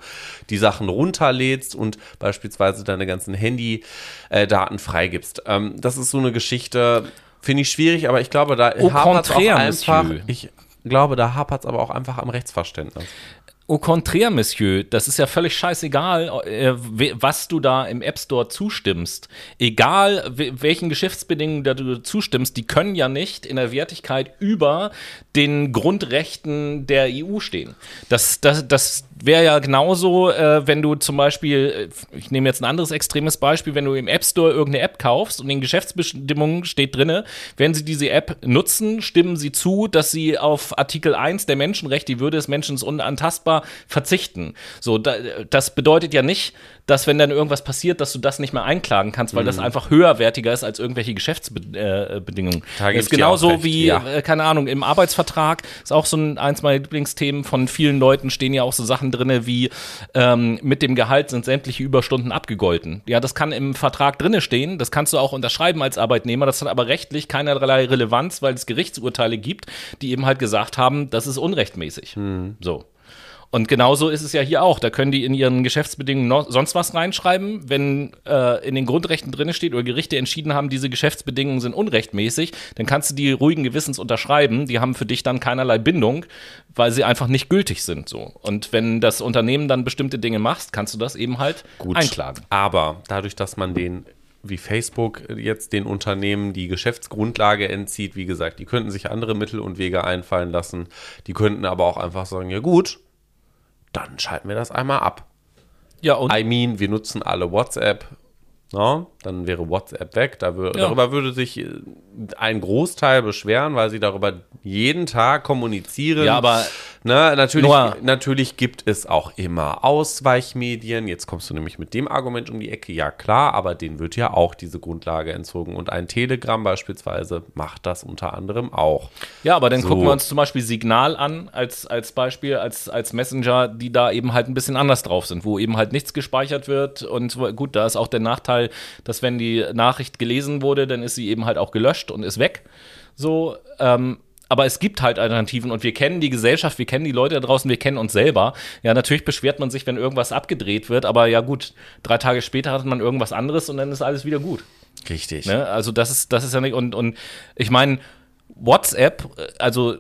die Sachen runterlädst und beispielsweise deine ganzen Handy-Daten äh, freigibst. Ähm, das ist so eine Geschichte, finde ich schwierig, aber ich glaube, da hapert es auch einfach. Ich glaube, da hapert es aber auch einfach am Rechtsverständnis. Au contraire, Monsieur, das ist ja völlig scheißegal, äh, was du da im App Store zustimmst. Egal, welchen Geschäftsbedingungen du zustimmst, die können ja nicht in der Wertigkeit über den Grundrechten der EU stehen. Das, das, das wäre ja genauso, äh, wenn du zum Beispiel, äh, ich nehme jetzt ein anderes extremes Beispiel, wenn du im App Store irgendeine App kaufst und in Geschäftsbestimmungen steht drinne, wenn sie diese App nutzen, stimmen sie zu, dass sie auf Artikel 1 der Menschenrechte, die Würde des Menschen ist unantastbar, verzichten. So, da, das bedeutet ja nicht, dass wenn dann irgendwas passiert, dass du das nicht mehr einklagen kannst, weil mhm. das einfach höherwertiger ist als irgendwelche Geschäftsbedingungen. Da das ist genauso wie, ja. äh, keine Ahnung, im Arbeitsvertrag ist auch so ein, eins meiner Lieblingsthemen von vielen Leuten stehen ja auch so Sachen drin wie ähm, mit dem Gehalt sind sämtliche Überstunden abgegolten. Ja, das kann im Vertrag drinne stehen, das kannst du auch unterschreiben als Arbeitnehmer, das hat aber rechtlich keinerlei Relevanz, weil es Gerichtsurteile gibt, die eben halt gesagt haben, das ist unrechtmäßig. Mhm. So. Und genauso ist es ja hier auch. Da können die in ihren Geschäftsbedingungen noch, sonst was reinschreiben. Wenn äh, in den Grundrechten drin steht oder Gerichte entschieden haben, diese Geschäftsbedingungen sind unrechtmäßig, dann kannst du die ruhigen Gewissens unterschreiben. Die haben für dich dann keinerlei Bindung, weil sie einfach nicht gültig sind. So. Und wenn das Unternehmen dann bestimmte Dinge macht, kannst du das eben halt Gut, einklagen. Aber dadurch, dass man den wie Facebook jetzt den Unternehmen die Geschäftsgrundlage entzieht, wie gesagt, die könnten sich andere Mittel und Wege einfallen lassen. Die könnten aber auch einfach sagen, ja gut, dann schalten wir das einmal ab. Ja, und? I mean, wir nutzen alle WhatsApp. No? Dann wäre WhatsApp weg. Da ja. Darüber würde sich äh, ein Großteil beschweren, weil sie darüber jeden Tag kommunizieren. Ja, aber Ne, natürlich, natürlich gibt es auch immer Ausweichmedien. Jetzt kommst du nämlich mit dem Argument um die Ecke. Ja, klar, aber denen wird ja auch diese Grundlage entzogen. Und ein Telegram beispielsweise macht das unter anderem auch. Ja, aber dann so. gucken wir uns zum Beispiel Signal an als, als Beispiel, als, als Messenger, die da eben halt ein bisschen anders drauf sind, wo eben halt nichts gespeichert wird. Und gut, da ist auch der Nachteil, dass wenn die Nachricht gelesen wurde, dann ist sie eben halt auch gelöscht und ist weg. So, ähm, aber es gibt halt Alternativen und wir kennen die Gesellschaft, wir kennen die Leute da draußen, wir kennen uns selber. Ja, natürlich beschwert man sich, wenn irgendwas abgedreht wird, aber ja gut, drei Tage später hat man irgendwas anderes und dann ist alles wieder gut. Richtig. Ne? Also das ist, das ist ja nicht, und, und ich meine, WhatsApp, also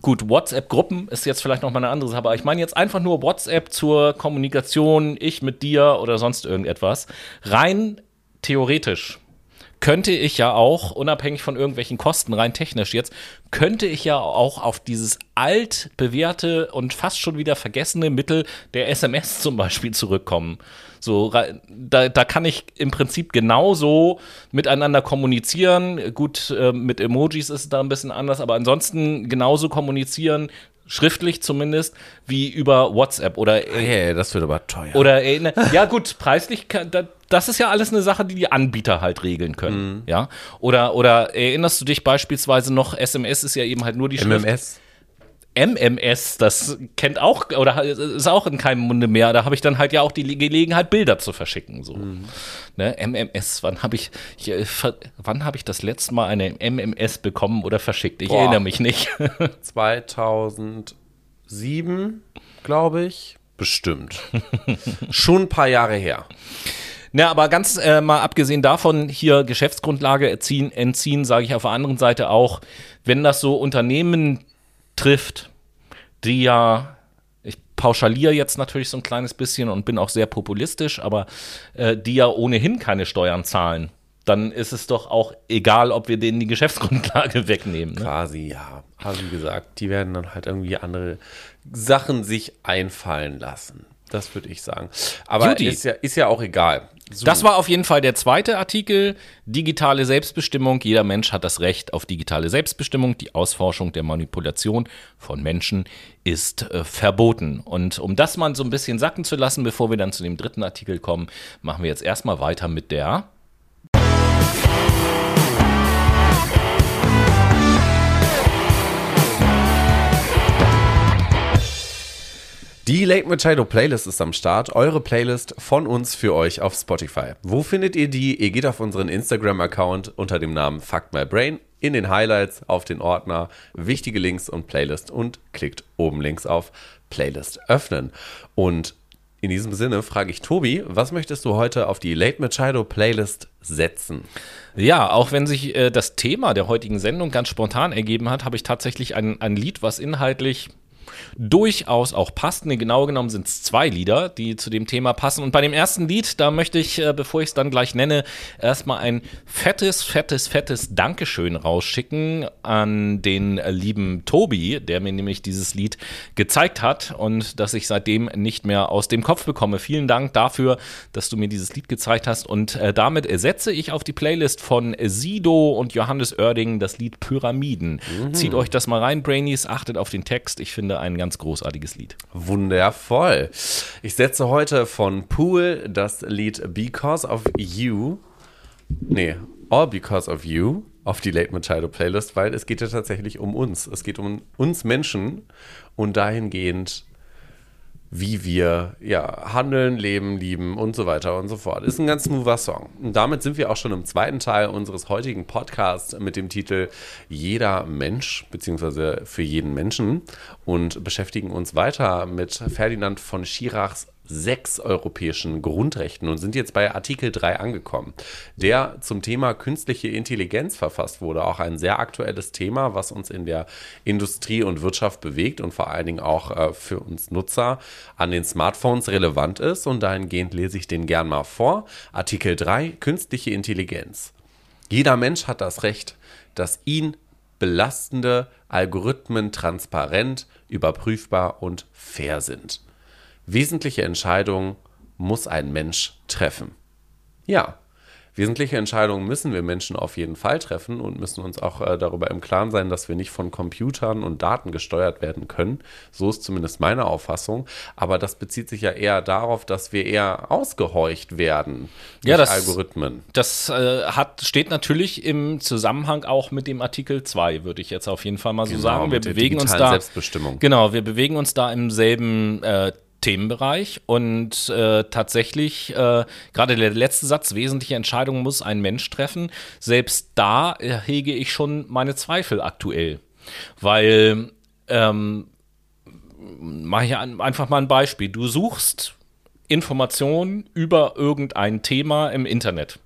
gut, WhatsApp-Gruppen ist jetzt vielleicht noch mal eine andere Sache, aber ich meine jetzt einfach nur WhatsApp zur Kommunikation, ich mit dir oder sonst irgendetwas. Rein theoretisch könnte ich ja auch, unabhängig von irgendwelchen Kosten, rein technisch jetzt, könnte ich ja auch auf dieses alt bewährte und fast schon wieder vergessene Mittel der SMS zum Beispiel zurückkommen. So, da, da kann ich im Prinzip genauso miteinander kommunizieren. Gut, äh, mit Emojis ist es da ein bisschen anders, aber ansonsten genauso kommunizieren, schriftlich zumindest, wie über WhatsApp oder. Hey, das wird aber teuer. Oder, äh, ja gut, preislich, kann, das ist ja alles eine Sache, die die Anbieter halt regeln können. Mhm. Ja. Oder, oder erinnerst du dich beispielsweise noch, SMS ist ja eben halt nur die Schrift. MMS. Das kennt auch oder ist auch in keinem Munde mehr. Da habe ich dann halt ja auch die Gelegenheit, Bilder zu verschicken. So. Mhm. Ne, MMS, wann habe ich, ich äh, wann habe ich das letzte Mal eine MMS bekommen oder verschickt? Ich Boah. erinnere mich nicht. 2007, glaube ich. Bestimmt. Schon ein paar Jahre her. Na, aber ganz äh, mal abgesehen davon, hier Geschäftsgrundlage entziehen, entziehen sage ich auf der anderen Seite auch, wenn das so Unternehmen trifft, die ja, ich pauschaliere jetzt natürlich so ein kleines bisschen und bin auch sehr populistisch, aber äh, die ja ohnehin keine Steuern zahlen, dann ist es doch auch egal, ob wir denen die Geschäftsgrundlage wegnehmen. Ne? Quasi, ja. Also wie gesagt, die werden dann halt irgendwie andere Sachen sich einfallen lassen. Das würde ich sagen. Aber ist ja, ist ja auch egal. So. Das war auf jeden Fall der zweite Artikel. Digitale Selbstbestimmung. Jeder Mensch hat das Recht auf digitale Selbstbestimmung. Die Ausforschung der Manipulation von Menschen ist äh, verboten. Und um das mal so ein bisschen sacken zu lassen, bevor wir dann zu dem dritten Artikel kommen, machen wir jetzt erstmal weiter mit der Die Late Machado Playlist ist am Start. Eure Playlist von uns für euch auf Spotify. Wo findet ihr die? Ihr geht auf unseren Instagram-Account unter dem Namen Fuck My Brain in den Highlights auf den Ordner wichtige Links und Playlist und klickt oben links auf Playlist öffnen. Und in diesem Sinne frage ich Tobi, was möchtest du heute auf die Late Machado Playlist setzen? Ja, auch wenn sich äh, das Thema der heutigen Sendung ganz spontan ergeben hat, habe ich tatsächlich ein, ein Lied, was inhaltlich durchaus auch passt. Nee, genau genommen sind es zwei Lieder, die zu dem Thema passen. Und bei dem ersten Lied, da möchte ich, äh, bevor ich es dann gleich nenne, erstmal ein fettes, fettes, fettes Dankeschön rausschicken an den lieben Tobi, der mir nämlich dieses Lied gezeigt hat und das ich seitdem nicht mehr aus dem Kopf bekomme. Vielen Dank dafür, dass du mir dieses Lied gezeigt hast. Und äh, damit setze ich auf die Playlist von Sido und Johannes Oerding das Lied Pyramiden. Mhm. Zieht euch das mal rein, Brainies, achtet auf den Text. Ich finde ein ganz großartiges Lied. Wundervoll. Ich setze heute von Pool das Lied Because of You. Nee, All Because of You auf die Late Machado Playlist, weil es geht ja tatsächlich um uns. Es geht um uns Menschen und dahingehend wie wir ja, handeln, leben, lieben und so weiter und so fort. Ist ein ganz smoother Song. Und damit sind wir auch schon im zweiten Teil unseres heutigen Podcasts mit dem Titel Jeder Mensch, beziehungsweise für jeden Menschen und beschäftigen uns weiter mit Ferdinand von Schirachs sechs europäischen Grundrechten und sind jetzt bei Artikel 3 angekommen, der zum Thema künstliche Intelligenz verfasst wurde. Auch ein sehr aktuelles Thema, was uns in der Industrie und Wirtschaft bewegt und vor allen Dingen auch äh, für uns Nutzer an den Smartphones relevant ist. Und dahingehend lese ich den gern mal vor. Artikel 3, künstliche Intelligenz. Jeder Mensch hat das Recht, dass ihn belastende Algorithmen transparent, überprüfbar und fair sind. Wesentliche Entscheidungen muss ein Mensch treffen. Ja, wesentliche Entscheidungen müssen wir Menschen auf jeden Fall treffen und müssen uns auch äh, darüber im Klaren sein, dass wir nicht von Computern und Daten gesteuert werden können. So ist zumindest meine Auffassung. Aber das bezieht sich ja eher darauf, dass wir eher ausgehorcht werden durch ja, das, Algorithmen. Das äh, hat, steht natürlich im Zusammenhang auch mit dem Artikel 2, würde ich jetzt auf jeden Fall mal so genau, sagen. Wir bewegen uns da. Selbstbestimmung. Genau, wir bewegen uns da im selben äh, Themenbereich. Und äh, tatsächlich, äh, gerade der letzte Satz, wesentliche Entscheidungen muss ein Mensch treffen, selbst da hege ich schon meine Zweifel aktuell, weil, ähm, mache ich einfach mal ein Beispiel, du suchst Informationen über irgendein Thema im Internet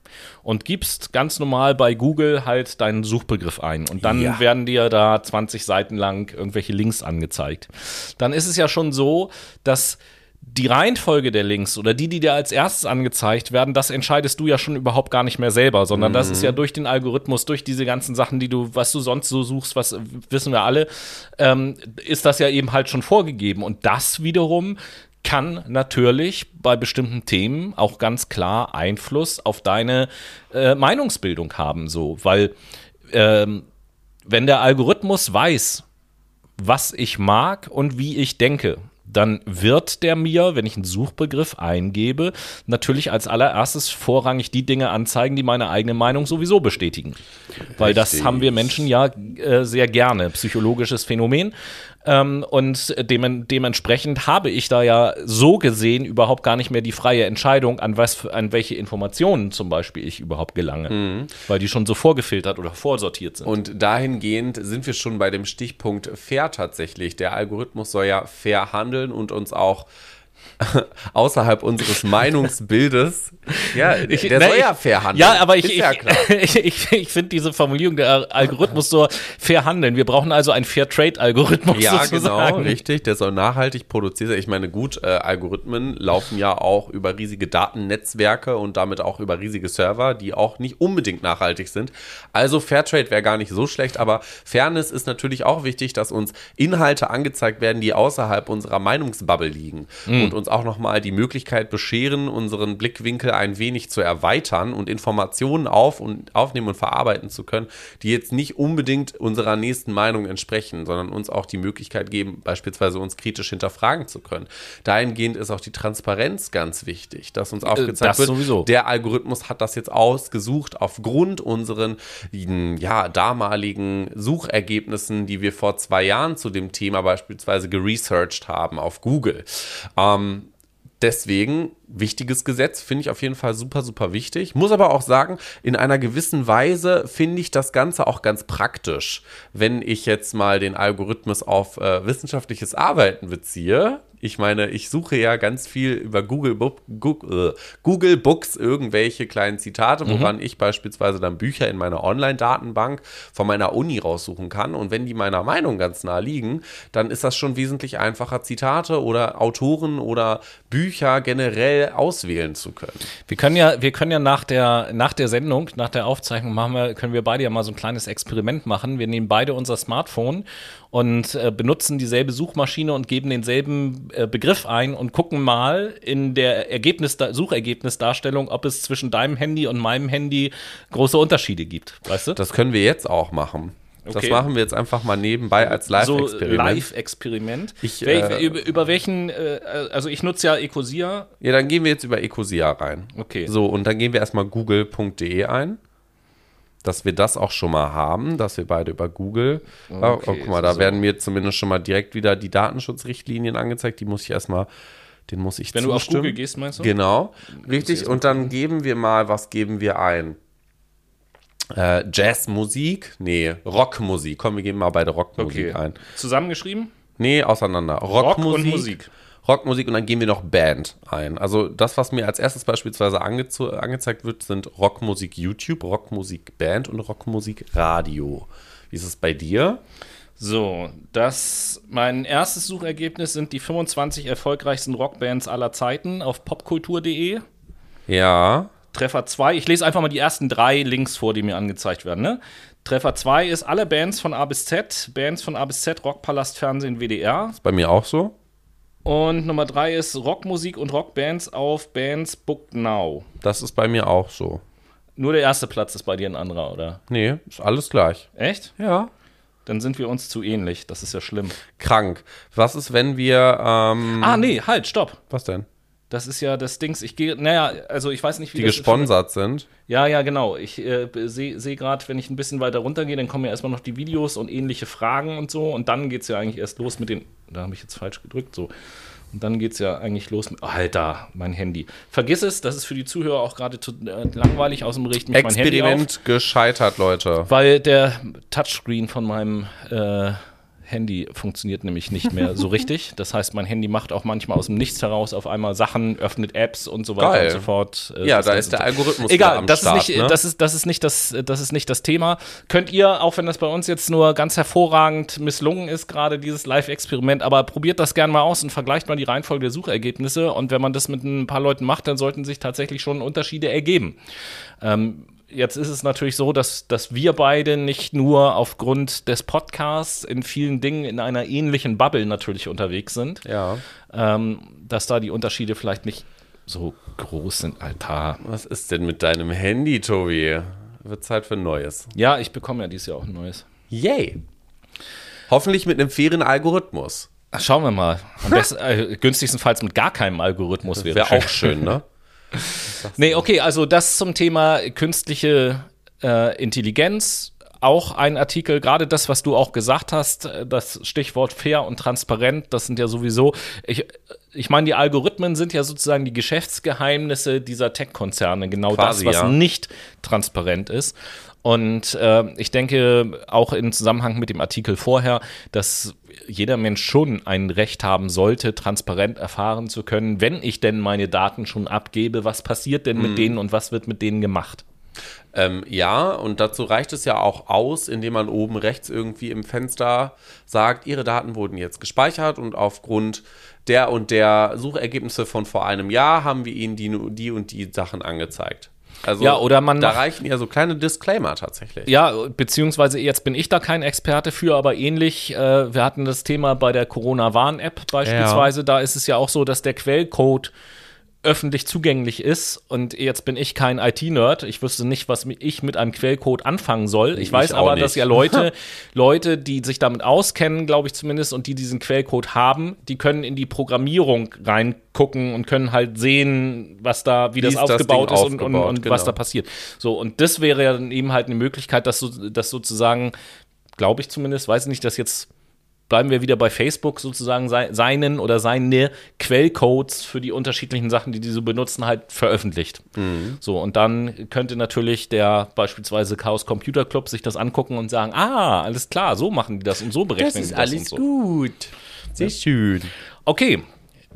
und gibst ganz normal bei Google halt deinen Suchbegriff ein und dann ja. werden dir da 20 Seiten lang irgendwelche Links angezeigt. Dann ist es ja schon so, dass die Reihenfolge der Links oder die, die dir als erstes angezeigt werden, das entscheidest du ja schon überhaupt gar nicht mehr selber, sondern mhm. das ist ja mhm. durch den Algorithmus, durch diese ganzen Sachen, die du, was du sonst so suchst, was wissen wir alle, ähm, ist das ja eben halt schon vorgegeben. Und das wiederum kann natürlich bei bestimmten Themen auch ganz klar Einfluss auf deine äh, Meinungsbildung haben, so, weil ähm, wenn der Algorithmus weiß, was ich mag und wie ich denke, dann wird der mir, wenn ich einen Suchbegriff eingebe, natürlich als allererstes vorrangig die Dinge anzeigen, die meine eigene Meinung sowieso bestätigen. Weil Richtig. das haben wir Menschen ja äh, sehr gerne, psychologisches Phänomen. Ähm, und dem, dementsprechend habe ich da ja so gesehen überhaupt gar nicht mehr die freie Entscheidung, an was an welche Informationen zum Beispiel ich überhaupt gelange. Mhm. Weil die schon so vorgefiltert oder vorsortiert sind. Und dahingehend sind wir schon bei dem Stichpunkt fair tatsächlich. Der Algorithmus soll ja fair handeln und uns auch außerhalb unseres Meinungsbildes. Ja, ich, der ne, soll ja fair handeln. Ja, aber ich, ja ich, ich, ich finde diese Formulierung der Algorithmus so fair handeln. Wir brauchen also einen Fair Trade Algorithmus. Ja, sozusagen. genau, richtig. Der soll nachhaltig produzieren. Ich meine, gut, äh, Algorithmen laufen ja auch über riesige Datennetzwerke und damit auch über riesige Server, die auch nicht unbedingt nachhaltig sind. Also Fair Trade wäre gar nicht so schlecht, aber Fairness ist natürlich auch wichtig, dass uns Inhalte angezeigt werden, die außerhalb unserer Meinungsbubble liegen. Mhm. Und uns auch nochmal die Möglichkeit bescheren, unseren Blickwinkel ein wenig zu erweitern und Informationen auf und aufnehmen und verarbeiten zu können, die jetzt nicht unbedingt unserer nächsten Meinung entsprechen, sondern uns auch die Möglichkeit geben, beispielsweise uns kritisch hinterfragen zu können. Dahingehend ist auch die Transparenz ganz wichtig, dass uns äh, aufgezeigt das wird, sowieso. der Algorithmus hat das jetzt ausgesucht aufgrund unseren ja, damaligen Suchergebnissen, die wir vor zwei Jahren zu dem Thema beispielsweise geresearched haben auf Google. Ähm, ähm, deswegen, wichtiges Gesetz, finde ich auf jeden Fall super, super wichtig. Muss aber auch sagen, in einer gewissen Weise finde ich das Ganze auch ganz praktisch. Wenn ich jetzt mal den Algorithmus auf äh, wissenschaftliches Arbeiten beziehe, ich meine, ich suche ja ganz viel über Google, Google, äh, Google Books irgendwelche kleinen Zitate, woran mhm. ich beispielsweise dann Bücher in meiner Online-Datenbank von meiner Uni raussuchen kann. Und wenn die meiner Meinung ganz nah liegen, dann ist das schon wesentlich einfacher, Zitate oder Autoren oder Bücher generell auswählen zu können. Wir können ja, wir können ja nach der, nach der Sendung, nach der Aufzeichnung machen wir, können wir beide ja mal so ein kleines Experiment machen. Wir nehmen beide unser Smartphone und äh, benutzen dieselbe Suchmaschine und geben denselben äh, Begriff ein und gucken mal in der Ergebnis Suchergebnisdarstellung, ob es zwischen deinem Handy und meinem Handy große Unterschiede gibt. Weißt du? Das können wir jetzt auch machen. Okay. Das machen wir jetzt einfach mal nebenbei als Live-Experiment. So Live-Experiment. Äh, über, über, welchen, äh, also ich nutze ja Ecosia. Ja, dann gehen wir jetzt über Ecosia rein. Okay. So, und dann gehen wir erstmal google.de ein dass wir das auch schon mal haben, dass wir beide über Google. Okay, oh, oh, guck mal, da so. werden mir zumindest schon mal direkt wieder die Datenschutzrichtlinien angezeigt. Die muss ich erstmal, den muss ich Wenn zustimmen. du auf Google gehst, meinst du? Genau, richtig. Und dann geben wir mal, was geben wir ein? Äh, Jazzmusik? Nee, Rockmusik. Komm, wir geben mal beide Rockmusik okay. ein. Zusammengeschrieben? Nee, auseinander. Rockmusik. Rock und Musik. Rockmusik und dann gehen wir noch Band ein. Also das, was mir als erstes beispielsweise ange angezeigt wird, sind Rockmusik YouTube, Rockmusik Band und Rockmusik Radio. Wie ist es bei dir? So, das mein erstes Suchergebnis sind die 25 erfolgreichsten Rockbands aller Zeiten auf popkultur.de. Ja. Treffer 2, ich lese einfach mal die ersten drei Links vor, die mir angezeigt werden. Ne? Treffer 2 ist alle Bands von A bis Z, Bands von A bis Z, Rockpalast, Fernsehen, WDR. Ist bei mir auch so. Und Nummer drei ist Rockmusik und Rockbands auf Bands Booked Now. Das ist bei mir auch so. Nur der erste Platz ist bei dir ein anderer, oder? Nee, ist alles gleich. Echt? Ja. Dann sind wir uns zu ähnlich. Das ist ja schlimm. Krank. Was ist, wenn wir. Ähm ah, nee, halt, stopp. Was denn? Das ist ja das Dings. Ich gehe, naja, also ich weiß nicht, wie Die gesponsert ist. sind. Ja, ja, genau. Ich äh, sehe seh gerade, wenn ich ein bisschen weiter runtergehe, dann kommen ja erstmal noch die Videos und ähnliche Fragen und so. Und dann geht es ja eigentlich erst los mit den. Da habe ich jetzt falsch gedrückt. So. Und dann geht es ja eigentlich los mit, Alter, mein Handy. Vergiss es, das ist für die Zuhörer auch gerade äh, langweilig aus dem Bericht mich Experiment mein Handy auf, gescheitert, Leute. Weil der Touchscreen von meinem äh, Handy funktioniert nämlich nicht mehr so richtig. Das heißt, mein Handy macht auch manchmal aus dem Nichts heraus auf einmal Sachen, öffnet Apps und so weiter Geil. und so fort. Äh, ja, da ist der Algorithmus Egal, am das Start, ist nicht, ne? das ist, das ist nicht das, das ist nicht das Thema. Könnt ihr, auch wenn das bei uns jetzt nur ganz hervorragend misslungen ist, gerade dieses Live-Experiment, aber probiert das gerne mal aus und vergleicht mal die Reihenfolge der Suchergebnisse. Und wenn man das mit ein paar Leuten macht, dann sollten sich tatsächlich schon Unterschiede ergeben. Ähm, jetzt ist es natürlich so, dass, dass wir beide nicht nur aufgrund des Podcasts in vielen Dingen in einer ähnlichen Bubble natürlich unterwegs sind. Ja. Ähm, dass da die Unterschiede vielleicht nicht so groß sind, Alter. Was ist denn mit deinem Handy, Tobi? Wird Zeit für ein neues. Ja, ich bekomme ja dieses Jahr auch ein neues. Yay! Hoffentlich mit einem fairen Algorithmus. Ach, schauen wir mal. Am besten, äh, günstigstenfalls mit gar keinem Algorithmus wäre wär auch schön, ne? nee, okay, also das zum Thema künstliche äh, Intelligenz auch ein Artikel, gerade das, was du auch gesagt hast, äh, das Stichwort fair und transparent, das sind ja sowieso, ich, ich meine, die Algorithmen sind ja sozusagen die Geschäftsgeheimnisse dieser Tech-Konzerne, genau Quasi, das, was ja. nicht transparent ist. Und äh, ich denke auch im Zusammenhang mit dem Artikel vorher, dass jeder Mensch schon ein Recht haben sollte, transparent erfahren zu können, wenn ich denn meine Daten schon abgebe, was passiert denn mit mhm. denen und was wird mit denen gemacht. Ähm, ja, und dazu reicht es ja auch aus, indem man oben rechts irgendwie im Fenster sagt, Ihre Daten wurden jetzt gespeichert und aufgrund der und der Suchergebnisse von vor einem Jahr haben wir Ihnen die, die und die Sachen angezeigt. Also ja, oder man da reichen ja so kleine Disclaimer tatsächlich. Ja, beziehungsweise jetzt bin ich da kein Experte für, aber ähnlich, äh, wir hatten das Thema bei der Corona-Warn-App beispielsweise, ja. da ist es ja auch so, dass der Quellcode öffentlich zugänglich ist und jetzt bin ich kein IT-Nerd. Ich wüsste nicht, was ich mit einem Quellcode anfangen soll. Ich, ich weiß aber, nicht. dass ja Leute, Leute, die sich damit auskennen, glaube ich zumindest, und die diesen Quellcode haben, die können in die Programmierung reingucken und können halt sehen, was da, wie, wie das aufgebaut das ist und, und, und genau. was da passiert. So, und das wäre ja dann eben halt eine Möglichkeit, dass, so, dass sozusagen, glaube ich zumindest, weiß ich nicht, dass jetzt bleiben wir wieder bei Facebook sozusagen seinen oder seine Quellcodes für die unterschiedlichen Sachen, die diese benutzen, halt veröffentlicht. Mhm. So, und dann könnte natürlich der beispielsweise Chaos Computer Club sich das angucken und sagen, ah, alles klar, so machen die das und so berechnen das die das. Das ist alles so. gut. Sehr schön. Okay,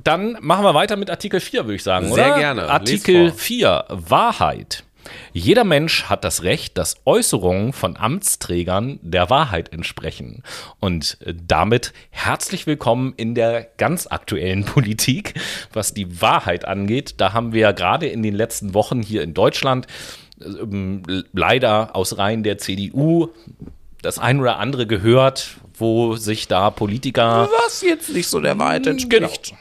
dann machen wir weiter mit Artikel 4, würde ich sagen, Sehr oder? gerne. Artikel 4, Wahrheit. Jeder Mensch hat das Recht, dass Äußerungen von Amtsträgern der Wahrheit entsprechen. Und damit herzlich willkommen in der ganz aktuellen Politik, was die Wahrheit angeht. Da haben wir ja gerade in den letzten Wochen hier in Deutschland ähm, leider aus Reihen der CDU das ein oder andere gehört, wo sich da Politiker. Was jetzt nicht so der Wahrheit entspricht.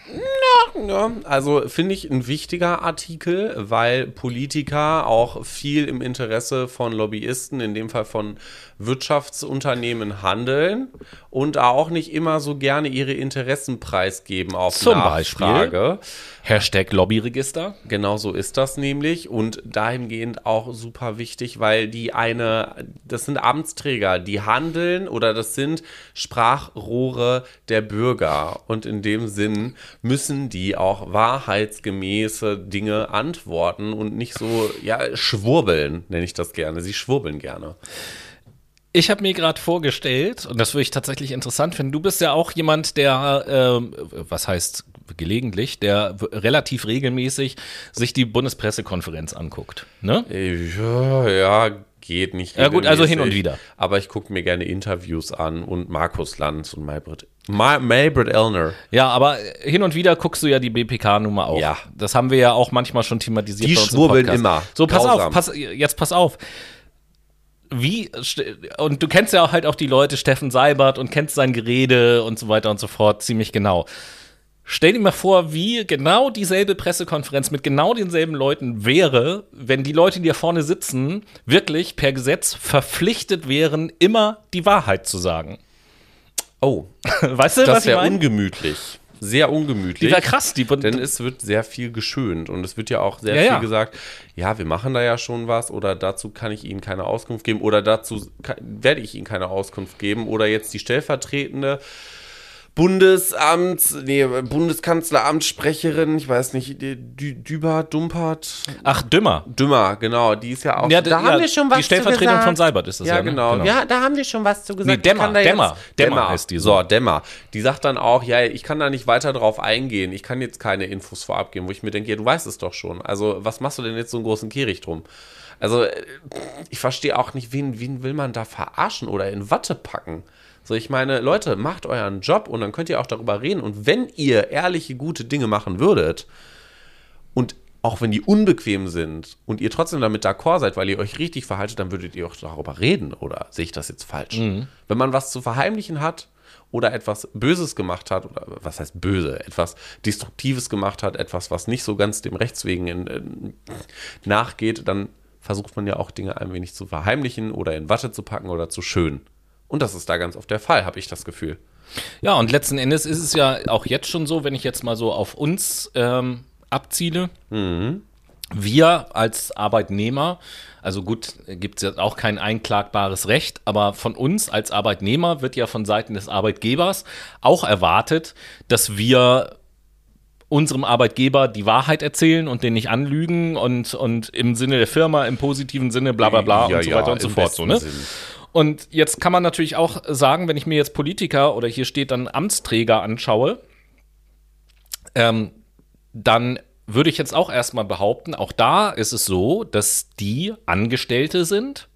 Genau. Also finde ich ein wichtiger Artikel, weil Politiker auch viel im Interesse von Lobbyisten, in dem Fall von Wirtschaftsunternehmen handeln und auch nicht immer so gerne ihre Interessen preisgeben auf Zum Nachfrage. Beispiel Hashtag Lobbyregister. Genau so ist das nämlich und dahingehend auch super wichtig, weil die eine, das sind Amtsträger, die handeln oder das sind Sprachrohre der Bürger und in dem Sinn müssen die auch wahrheitsgemäße Dinge antworten und nicht so, ja, schwurbeln, nenne ich das gerne. Sie schwurbeln gerne. Ich habe mir gerade vorgestellt, und das würde ich tatsächlich interessant finden, du bist ja auch jemand, der, äh, was heißt gelegentlich, der relativ regelmäßig sich die Bundespressekonferenz anguckt. Ne? Ja, ja, geht nicht. Ja gut, also hin und wieder. Aber ich gucke mir gerne Interviews an und Markus Lanz und Maybrit. Maybrit Elner. Ja, aber hin und wieder guckst du ja die BPK-Nummer auch. Ja. Das haben wir ja auch manchmal schon thematisiert. Die schwurbeln immer. So, pass Grausam. auf, pass, jetzt pass auf wie, und du kennst ja auch halt auch die Leute, Steffen Seibert, und kennst sein Gerede und so weiter und so fort ziemlich genau. Stell dir mal vor, wie genau dieselbe Pressekonferenz mit genau denselben Leuten wäre, wenn die Leute, die da vorne sitzen, wirklich per Gesetz verpflichtet wären, immer die Wahrheit zu sagen. Oh, weißt du, das was ich meine? ungemütlich sehr ungemütlich. Die war krass, die Denn es wird sehr viel geschönt und es wird ja auch sehr ja, viel ja. gesagt, ja, wir machen da ja schon was oder dazu kann ich Ihnen keine Auskunft geben oder dazu kann, werde ich Ihnen keine Auskunft geben oder jetzt die stellvertretende Bundesamts, nee, Bundeskanzleramtssprecherin, ich weiß nicht, Düber, Dumpert. Ach, Dümmer. Dümmer, genau, die ist ja auch. Ja, da ja, haben wir schon was Die Stellvertretung von Seibert ist das ja. Ja, ne? genau. genau. Ja, da haben wir schon was zu gesagt. Nee, Dämmer, Dämmer, Dämmer, Dämmer heißt die so. So, Dämmer. Die sagt dann auch, ja, ich kann da nicht weiter drauf eingehen. Ich kann jetzt keine Infos vorab geben, wo ich mir denke, ja, du weißt es doch schon. Also, was machst du denn jetzt so einen großen Kehricht drum? Also, äh, ich verstehe auch nicht, wen, wen will man da verarschen oder in Watte packen? So, ich meine, Leute, macht euren Job und dann könnt ihr auch darüber reden. Und wenn ihr ehrliche, gute Dinge machen würdet und auch wenn die unbequem sind und ihr trotzdem damit d'accord seid, weil ihr euch richtig verhaltet, dann würdet ihr auch darüber reden. Oder sehe ich das jetzt falsch? Mhm. Wenn man was zu verheimlichen hat oder etwas Böses gemacht hat, oder was heißt böse, etwas Destruktives gemacht hat, etwas, was nicht so ganz dem Rechtswegen in, in, nachgeht, dann versucht man ja auch Dinge ein wenig zu verheimlichen oder in Watte zu packen oder zu schön. Und das ist da ganz oft der Fall, habe ich das Gefühl. Ja, und letzten Endes ist es ja auch jetzt schon so, wenn ich jetzt mal so auf uns ähm, abziele. Mhm. wir als Arbeitnehmer, also gut, gibt es ja auch kein einklagbares Recht, aber von uns als Arbeitnehmer wird ja von Seiten des Arbeitgebers auch erwartet, dass wir unserem Arbeitgeber die Wahrheit erzählen und den nicht anlügen und, und im Sinne der Firma, im positiven Sinne, bla bla bla ja, und so weiter ja, und so fort. So, ne? Und jetzt kann man natürlich auch sagen, wenn ich mir jetzt Politiker oder hier steht dann Amtsträger anschaue, ähm, dann würde ich jetzt auch erstmal behaupten, auch da ist es so, dass die Angestellte sind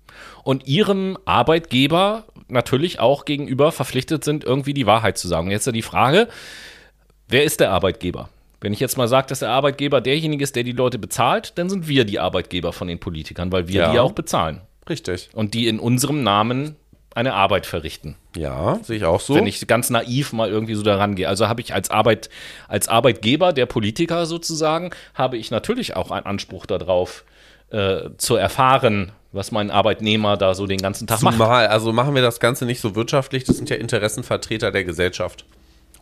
und ihrem Arbeitgeber natürlich auch gegenüber verpflichtet sind, irgendwie die Wahrheit zu sagen. Jetzt ist ja die Frage, wer ist der Arbeitgeber? Wenn ich jetzt mal sage, dass der Arbeitgeber derjenige ist, der die Leute bezahlt, dann sind wir die Arbeitgeber von den Politikern, weil wir ja. die auch bezahlen. Richtig. Und die in unserem Namen eine Arbeit verrichten. Ja, sehe ich auch so. Wenn ich ganz naiv mal irgendwie so daran gehe. Also habe ich als Arbeit, als Arbeitgeber der Politiker sozusagen, habe ich natürlich auch einen Anspruch darauf, äh, zu erfahren, was mein Arbeitnehmer da so den ganzen Tag Zumal, macht. Also machen wir das Ganze nicht so wirtschaftlich, das sind ja Interessenvertreter der Gesellschaft.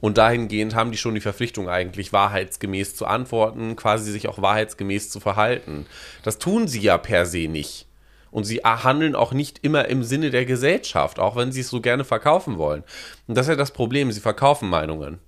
Und dahingehend haben die schon die Verpflichtung eigentlich wahrheitsgemäß zu antworten, quasi sich auch wahrheitsgemäß zu verhalten. Das tun sie ja per se nicht. Und sie handeln auch nicht immer im Sinne der Gesellschaft, auch wenn sie es so gerne verkaufen wollen. Und das ist ja das Problem, sie verkaufen Meinungen.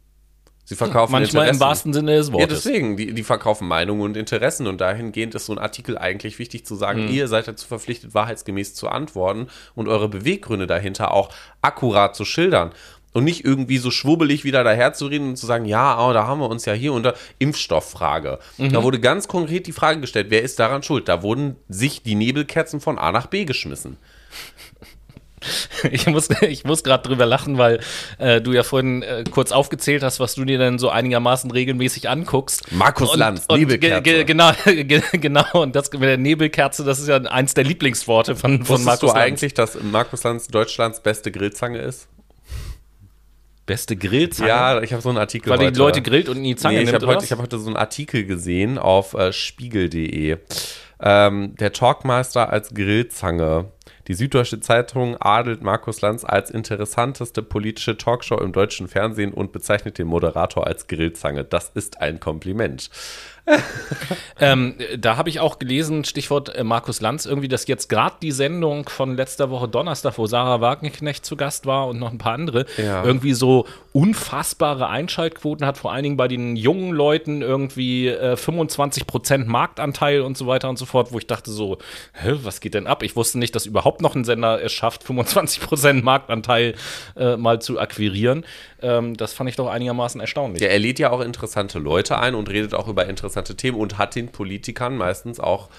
Sie verkaufen Manchmal Interessen. im wahrsten Sinne des Wortes. Ja, deswegen, die, die verkaufen Meinungen und Interessen und dahingehend ist so ein Artikel eigentlich wichtig zu sagen, mhm. ihr seid dazu verpflichtet, wahrheitsgemäß zu antworten und eure Beweggründe dahinter auch akkurat zu schildern und nicht irgendwie so schwubbelig wieder daherzureden und zu sagen, ja, oh, da haben wir uns ja hier unter Impfstofffrage. Mhm. Da wurde ganz konkret die Frage gestellt, wer ist daran schuld? Da wurden sich die Nebelkerzen von A nach B geschmissen. Ich muss, ich muss gerade drüber lachen, weil äh, du ja vorhin äh, kurz aufgezählt hast, was du dir dann so einigermaßen regelmäßig anguckst. Markus Lanz, und, Nebelkerze. Ge, ge, genau, ge, genau, und das mit der Nebelkerze, das ist ja eins der Lieblingsworte von, von Markus du Lanz. eigentlich, dass Markus Lanz Deutschlands beste Grillzange ist? Beste Grillzange? Ja, ich habe so einen Artikel Weil heute. die Leute grillt und in die Zange nee, ich habe heute, hab heute so einen Artikel gesehen auf äh, spiegel.de. Ähm, der Talkmeister als Grillzange. Die Süddeutsche Zeitung adelt Markus Lanz als interessanteste politische Talkshow im deutschen Fernsehen und bezeichnet den Moderator als Grillzange. Das ist ein Kompliment. ähm, da habe ich auch gelesen, Stichwort äh, Markus Lanz, irgendwie, dass jetzt gerade die Sendung von letzter Woche Donnerstag, wo Sarah Wagenknecht zu Gast war und noch ein paar andere, ja. irgendwie so unfassbare Einschaltquoten hat, vor allen Dingen bei den jungen Leuten irgendwie äh, 25 Prozent Marktanteil und so weiter und so fort, wo ich dachte so, hä, was geht denn ab? Ich wusste nicht, dass überhaupt noch ein Sender es schafft, 25 Prozent Marktanteil äh, mal zu akquirieren. Ähm, das fand ich doch einigermaßen erstaunlich. Ja, er lädt ja auch interessante Leute ein und redet auch über interessante Themen und hat den Politikern meistens auch,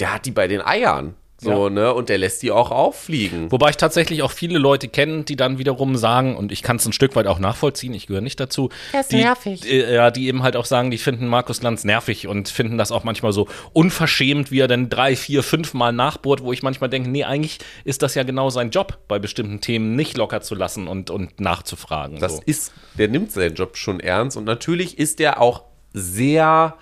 der hat die bei den Eiern. So, ja. ne? Und der lässt die auch auffliegen. Wobei ich tatsächlich auch viele Leute kenne, die dann wiederum sagen, und ich kann es ein Stück weit auch nachvollziehen, ich gehöre nicht dazu. Er ist die, nervig. Äh, ja, die eben halt auch sagen, die finden Markus Lanz nervig und finden das auch manchmal so unverschämt, wie er dann drei, vier, fünf Mal nachbohrt, wo ich manchmal denke, nee, eigentlich ist das ja genau sein Job, bei bestimmten Themen nicht locker zu lassen und, und nachzufragen. Das so. ist, der nimmt seinen Job schon ernst und natürlich ist er auch sehr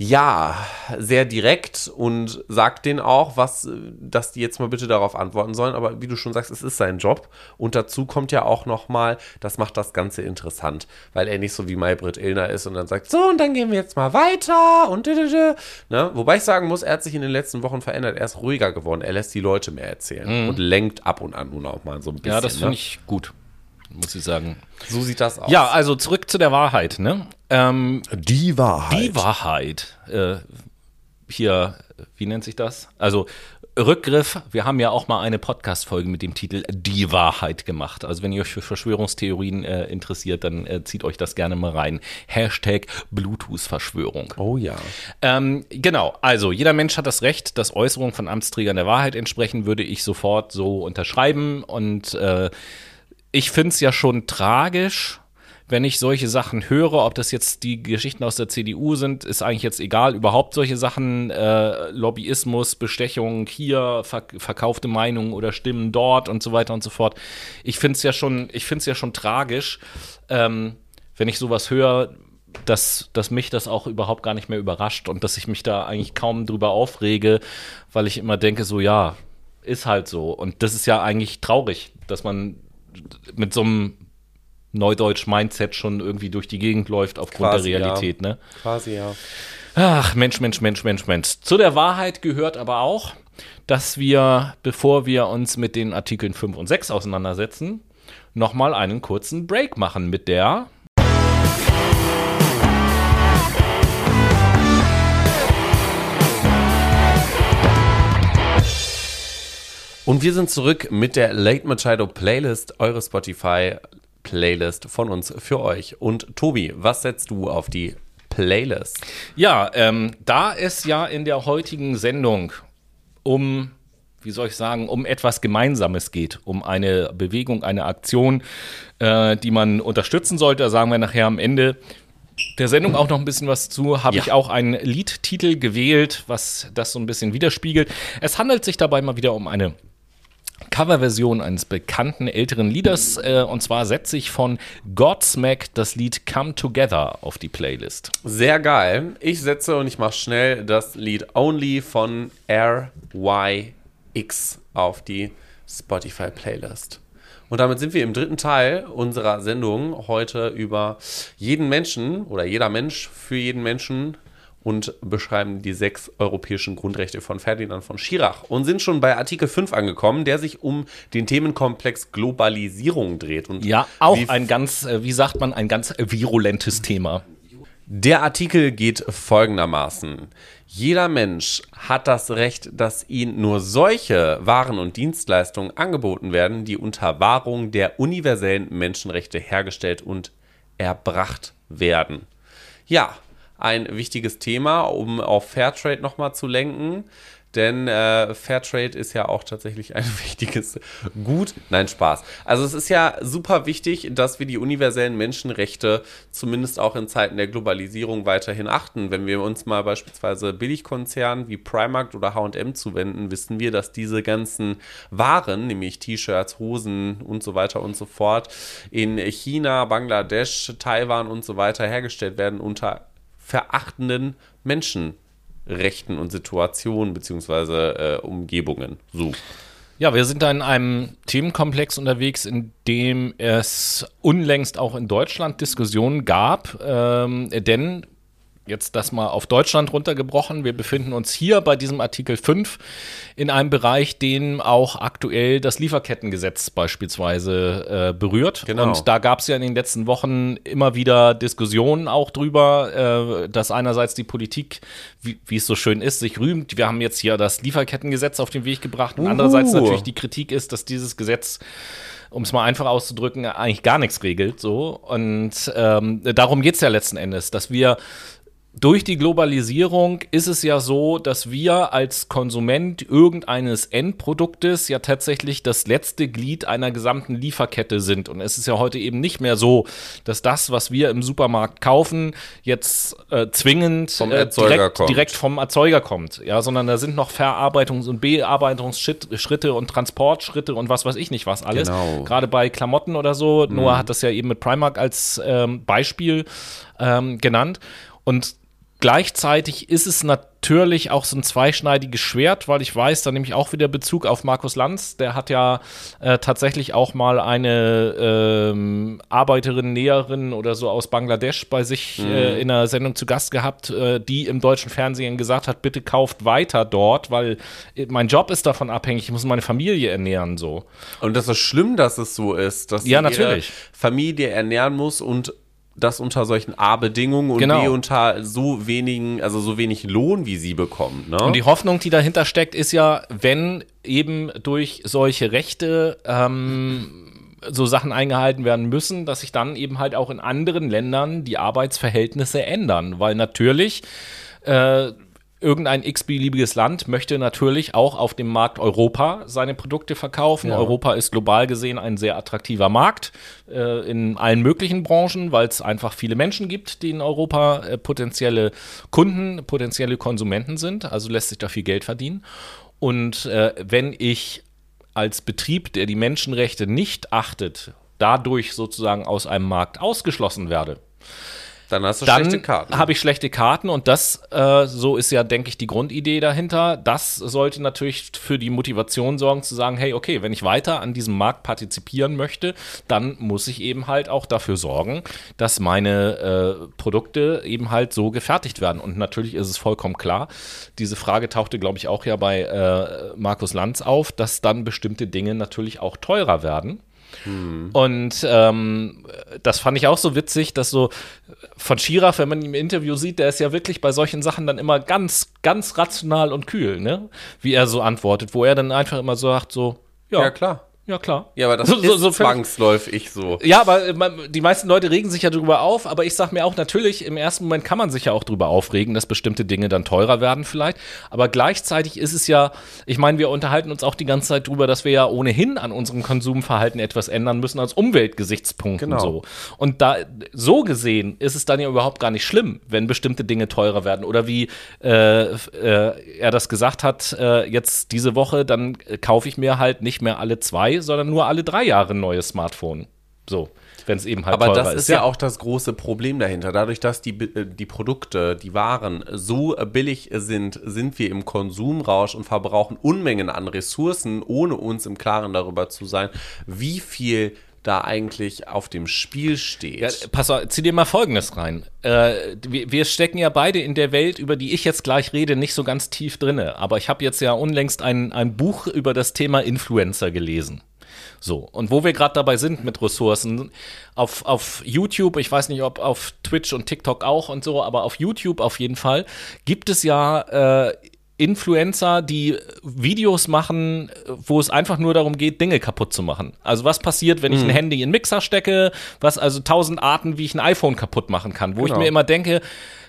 ja, sehr direkt und sagt denen auch, was, dass die jetzt mal bitte darauf antworten sollen. Aber wie du schon sagst, es ist sein Job. Und dazu kommt ja auch nochmal, das macht das Ganze interessant, weil er nicht so wie Maybrit Illner ist und dann sagt, so, und dann gehen wir jetzt mal weiter und ne? Wobei ich sagen muss, er hat sich in den letzten Wochen verändert. Er ist ruhiger geworden. Er lässt die Leute mehr erzählen mhm. und lenkt ab und an nun auch mal so ein bisschen. Ja, das finde ne? ich gut muss ich sagen. So sieht das aus. Ja, also zurück zu der Wahrheit, ne? Ähm, die Wahrheit. Die Wahrheit. Äh, hier, wie nennt sich das? Also Rückgriff, wir haben ja auch mal eine Podcast-Folge mit dem Titel Die Wahrheit gemacht. Also wenn ihr euch für Verschwörungstheorien äh, interessiert, dann äh, zieht euch das gerne mal rein. Hashtag Bluetooth-Verschwörung. Oh ja. Ähm, genau, also jeder Mensch hat das Recht, dass Äußerungen von Amtsträgern der Wahrheit entsprechen, würde ich sofort so unterschreiben und äh, ich finde es ja schon tragisch, wenn ich solche Sachen höre, ob das jetzt die Geschichten aus der CDU sind, ist eigentlich jetzt egal. Überhaupt solche Sachen, äh, Lobbyismus, Bestechung hier, verk verkaufte Meinungen oder Stimmen dort und so weiter und so fort. Ich finde es ja schon, ich finde es ja schon tragisch, ähm, wenn ich sowas höre, dass, dass mich das auch überhaupt gar nicht mehr überrascht und dass ich mich da eigentlich kaum drüber aufrege, weil ich immer denke, so ja, ist halt so. Und das ist ja eigentlich traurig, dass man mit so einem Neudeutsch-Mindset schon irgendwie durch die Gegend läuft aufgrund Quasi, der Realität, ja. ne? Quasi, ja. Ach, Mensch, Mensch, Mensch, Mensch, Mensch. Zu der Wahrheit gehört aber auch, dass wir, bevor wir uns mit den Artikeln 5 und 6 auseinandersetzen, nochmal einen kurzen Break machen mit der Und wir sind zurück mit der Late Machado Playlist, eure Spotify Playlist von uns für euch. Und Tobi, was setzt du auf die Playlist? Ja, ähm, da es ja in der heutigen Sendung um wie soll ich sagen, um etwas Gemeinsames geht, um eine Bewegung, eine Aktion, äh, die man unterstützen sollte. Da sagen wir nachher am Ende der Sendung auch noch ein bisschen was zu. Habe ja. ich auch einen Liedtitel gewählt, was das so ein bisschen widerspiegelt. Es handelt sich dabei mal wieder um eine Coverversion eines bekannten älteren Liedes. Äh, und zwar setze ich von Godsmack das Lied Come Together auf die Playlist. Sehr geil. Ich setze und ich mache schnell das Lied Only von RYX auf die Spotify-Playlist. Und damit sind wir im dritten Teil unserer Sendung heute über jeden Menschen oder jeder Mensch für jeden Menschen und beschreiben die sechs europäischen Grundrechte von Ferdinand von Schirach und sind schon bei Artikel 5 angekommen, der sich um den Themenkomplex Globalisierung dreht. Und ja, auch ein ganz, äh, wie sagt man, ein ganz virulentes Thema. Der Artikel geht folgendermaßen. Jeder Mensch hat das Recht, dass ihm nur solche Waren und Dienstleistungen angeboten werden, die unter Wahrung der universellen Menschenrechte hergestellt und erbracht werden. Ja, ein wichtiges Thema, um auf Fairtrade nochmal zu lenken. Denn äh, Fairtrade ist ja auch tatsächlich ein wichtiges Gut. Nein, Spaß. Also es ist ja super wichtig, dass wir die universellen Menschenrechte zumindest auch in Zeiten der Globalisierung weiterhin achten. Wenn wir uns mal beispielsweise Billigkonzernen wie Primark oder H&M zuwenden, wissen wir, dass diese ganzen Waren, nämlich T-Shirts, Hosen und so weiter und so fort, in China, Bangladesch, Taiwan und so weiter hergestellt werden unter verachtenden Menschenrechten und Situationen beziehungsweise äh, Umgebungen. So. Ja, wir sind da in einem Themenkomplex unterwegs, in dem es unlängst auch in Deutschland Diskussionen gab, ähm, denn jetzt das mal auf Deutschland runtergebrochen. Wir befinden uns hier bei diesem Artikel 5 in einem Bereich, den auch aktuell das Lieferkettengesetz beispielsweise äh, berührt. Genau. Und da gab es ja in den letzten Wochen immer wieder Diskussionen auch drüber, äh, dass einerseits die Politik, wie, es so schön ist, sich rühmt. Wir haben jetzt hier das Lieferkettengesetz auf den Weg gebracht. Und uh. andererseits natürlich die Kritik ist, dass dieses Gesetz um es mal einfach auszudrücken, eigentlich gar nichts regelt. So. Und ähm, darum geht es ja letzten Endes, dass wir durch die Globalisierung ist es ja so, dass wir als Konsument irgendeines Endproduktes ja tatsächlich das letzte Glied einer gesamten Lieferkette sind. Und es ist ja heute eben nicht mehr so, dass das, was wir im Supermarkt kaufen, jetzt äh, zwingend äh, direkt, direkt, vom Erzeuger kommt. Ja, sondern da sind noch Verarbeitungs- und Bearbeitungsschritte und Transportschritte und was weiß ich nicht was alles. Genau. Gerade bei Klamotten oder so. Mhm. Noah hat das ja eben mit Primark als ähm, Beispiel ähm, genannt. Und Gleichzeitig ist es natürlich auch so ein zweischneidiges Schwert, weil ich weiß, da nehme ich auch wieder Bezug auf Markus Lanz. Der hat ja äh, tatsächlich auch mal eine ähm, Arbeiterin, Näherin oder so aus Bangladesch bei sich mhm. äh, in einer Sendung zu Gast gehabt, äh, die im deutschen Fernsehen gesagt hat, bitte kauft weiter dort, weil äh, mein Job ist davon abhängig, ich muss meine Familie ernähren so. Und das ist schlimm, dass es so ist, dass ja, natürlich. Familie ernähren muss und das unter solchen A-Bedingungen und genau. B unter so wenigen, also so wenig Lohn, wie sie bekommen. Ne? Und die Hoffnung, die dahinter steckt, ist ja, wenn eben durch solche Rechte ähm, so Sachen eingehalten werden müssen, dass sich dann eben halt auch in anderen Ländern die Arbeitsverhältnisse ändern. Weil natürlich äh, irgendein x-beliebiges Land möchte natürlich auch auf dem Markt Europa seine Produkte verkaufen. Ja. Europa ist global gesehen ein sehr attraktiver Markt äh, in allen möglichen Branchen, weil es einfach viele Menschen gibt, die in Europa äh, potenzielle Kunden, potenzielle Konsumenten sind. Also lässt sich da viel Geld verdienen. Und äh, wenn ich als Betrieb, der die Menschenrechte nicht achtet, dadurch sozusagen aus einem Markt ausgeschlossen werde, dann hast du dann schlechte Karten. habe ich schlechte Karten und das, äh, so ist ja, denke ich, die Grundidee dahinter. Das sollte natürlich für die Motivation sorgen, zu sagen, hey, okay, wenn ich weiter an diesem Markt partizipieren möchte, dann muss ich eben halt auch dafür sorgen, dass meine äh, Produkte eben halt so gefertigt werden. Und natürlich ist es vollkommen klar, diese Frage tauchte, glaube ich, auch ja bei äh, Markus Lanz auf, dass dann bestimmte Dinge natürlich auch teurer werden. Und ähm, das fand ich auch so witzig, dass so von Schirach, wenn man ihn im Interview sieht, der ist ja wirklich bei solchen Sachen dann immer ganz, ganz rational und kühl, ne? Wie er so antwortet, wo er dann einfach immer so sagt, so, ja, ja klar. Ja, klar. Ja, aber das so, ist so zwangsläufig so. Ja, aber äh, die meisten Leute regen sich ja drüber auf, aber ich sag mir auch natürlich, im ersten Moment kann man sich ja auch drüber aufregen, dass bestimmte Dinge dann teurer werden vielleicht. Aber gleichzeitig ist es ja, ich meine, wir unterhalten uns auch die ganze Zeit drüber, dass wir ja ohnehin an unserem Konsumverhalten etwas ändern müssen als Umweltgesichtspunkten genau. so. Und da so gesehen ist es dann ja überhaupt gar nicht schlimm, wenn bestimmte Dinge teurer werden. Oder wie äh, äh, er das gesagt hat, äh, jetzt diese Woche, dann kaufe ich mir halt nicht mehr alle zwei sondern nur alle drei Jahre ein neues Smartphone. So wenn es eben halt Aber das ist, ist ja. ja. auch das große Problem dahinter. Dadurch, dass die, äh, die Produkte, die Waren so billig sind, sind wir im Konsumrausch und verbrauchen Unmengen an Ressourcen, ohne uns im Klaren darüber zu sein, wie viel da eigentlich auf dem Spiel steht. Ja, pass auf, zieh dir mal Folgendes rein. Äh, wir, wir, stecken ja beide in der Welt, über die ich jetzt gleich rede, nicht so ganz tief drinne. Aber ich habe jetzt ja unlängst ein, ein Buch über das Thema Influencer gelesen. So, und wo wir gerade dabei sind mit Ressourcen, auf, auf YouTube, ich weiß nicht, ob auf Twitch und TikTok auch und so, aber auf YouTube auf jeden Fall, gibt es ja äh, Influencer, die Videos machen, wo es einfach nur darum geht, Dinge kaputt zu machen. Also was passiert, wenn ich ein mhm. Handy in einen Mixer stecke, was also tausend Arten, wie ich ein iPhone kaputt machen kann, wo genau. ich mir immer denke,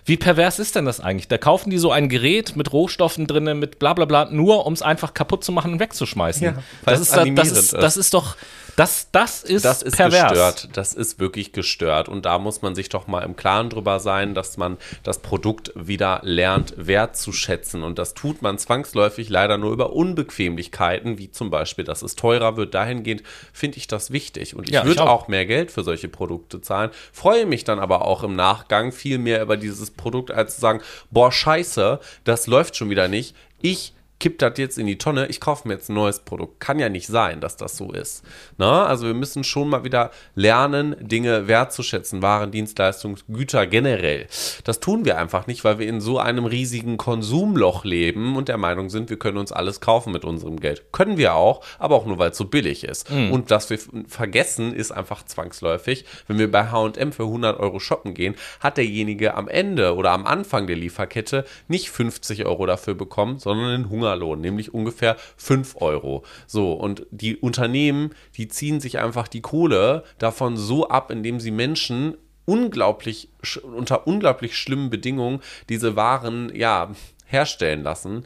wie pervers ist denn das eigentlich? Da kaufen die so ein Gerät mit Rohstoffen drin, mit bla bla bla, nur um es einfach kaputt zu machen und wegzuschmeißen. Ja, das, ist, das, ist, das ist doch, das, das ist, das ist pervers. gestört. Das ist wirklich gestört. Und da muss man sich doch mal im Klaren drüber sein, dass man das Produkt wieder lernt, wertzuschätzen. Und das tut man zwangsläufig leider nur über Unbequemlichkeiten, wie zum Beispiel, dass es teurer wird. Dahingehend finde ich das wichtig. Und ich ja, würde auch. auch mehr Geld für solche Produkte zahlen. Freue mich dann aber auch im Nachgang viel mehr über dieses Produkt, als zu sagen, boah, scheiße, das läuft schon wieder nicht. Ich kipp das jetzt in die Tonne, ich kaufe mir jetzt ein neues Produkt. Kann ja nicht sein, dass das so ist. Na, also wir müssen schon mal wieder lernen, Dinge wertzuschätzen, Waren, Dienstleistungen, Güter generell. Das tun wir einfach nicht, weil wir in so einem riesigen Konsumloch leben und der Meinung sind, wir können uns alles kaufen mit unserem Geld. Können wir auch, aber auch nur, weil es so billig ist. Mhm. Und dass wir vergessen, ist einfach zwangsläufig. Wenn wir bei H&M für 100 Euro shoppen gehen, hat derjenige am Ende oder am Anfang der Lieferkette nicht 50 Euro dafür bekommen, sondern einen Hunger Hungerlohn, nämlich ungefähr 5 Euro. So, und die Unternehmen, die ziehen sich einfach die Kohle davon so ab, indem sie Menschen unglaublich, unter unglaublich schlimmen Bedingungen diese Waren, ja, herstellen lassen,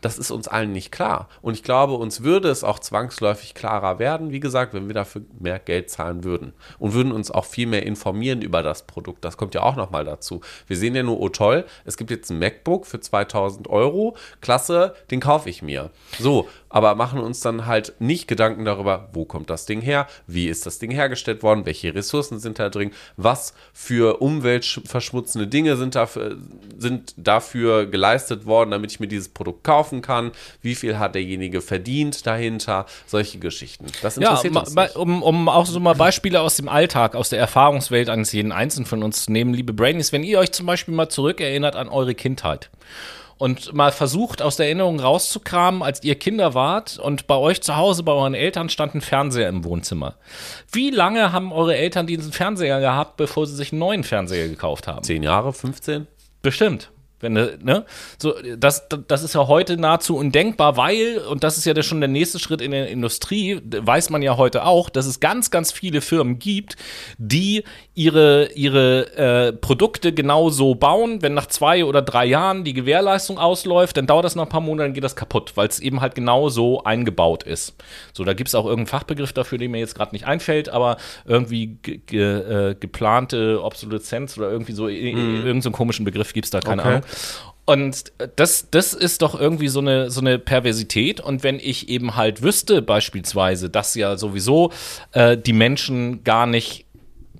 das ist uns allen nicht klar. Und ich glaube, uns würde es auch zwangsläufig klarer werden, wie gesagt, wenn wir dafür mehr Geld zahlen würden. Und würden uns auch viel mehr informieren über das Produkt. Das kommt ja auch nochmal dazu. Wir sehen ja nur, oh toll, es gibt jetzt ein MacBook für 2000 Euro. Klasse, den kaufe ich mir. So, aber machen uns dann halt nicht Gedanken darüber, wo kommt das Ding her, wie ist das Ding hergestellt worden, welche Ressourcen sind da drin, was für umweltverschmutzende Dinge sind dafür, sind dafür geleistet worden, damit ich mir dieses Produkt kaufen kann, wie viel hat derjenige verdient dahinter, solche Geschichten. Das interessiert ja, uns nicht. Um, um auch so mal Beispiele aus dem Alltag, aus der Erfahrungswelt eines jeden Einzelnen von uns zu nehmen, liebe Brainies, wenn ihr euch zum Beispiel mal zurückerinnert an eure Kindheit und mal versucht, aus der Erinnerung rauszukramen, als ihr Kinder wart und bei euch zu Hause, bei euren Eltern stand ein Fernseher im Wohnzimmer. Wie lange haben eure Eltern diesen Fernseher gehabt, bevor sie sich einen neuen Fernseher gekauft haben? Zehn Jahre, 15? Bestimmt. Wenn, ne? So, das, das ist ja heute nahezu undenkbar, weil, und das ist ja schon der nächste Schritt in der Industrie, weiß man ja heute auch, dass es ganz, ganz viele Firmen gibt, die ihre, ihre äh, Produkte genau so bauen, wenn nach zwei oder drei Jahren die Gewährleistung ausläuft, dann dauert das noch ein paar Monate, dann geht das kaputt, weil es eben halt genau so eingebaut ist. So, da gibt es auch irgendeinen Fachbegriff dafür, den mir jetzt gerade nicht einfällt, aber irgendwie ge ge äh, geplante Obsoleszenz oder irgendwie so, mhm. irgendeinen so komischen Begriff gibt es da, keine okay. Ahnung. Und das, das ist doch irgendwie so eine, so eine Perversität. Und wenn ich eben halt wüsste, beispielsweise, dass ja sowieso äh, die Menschen gar nicht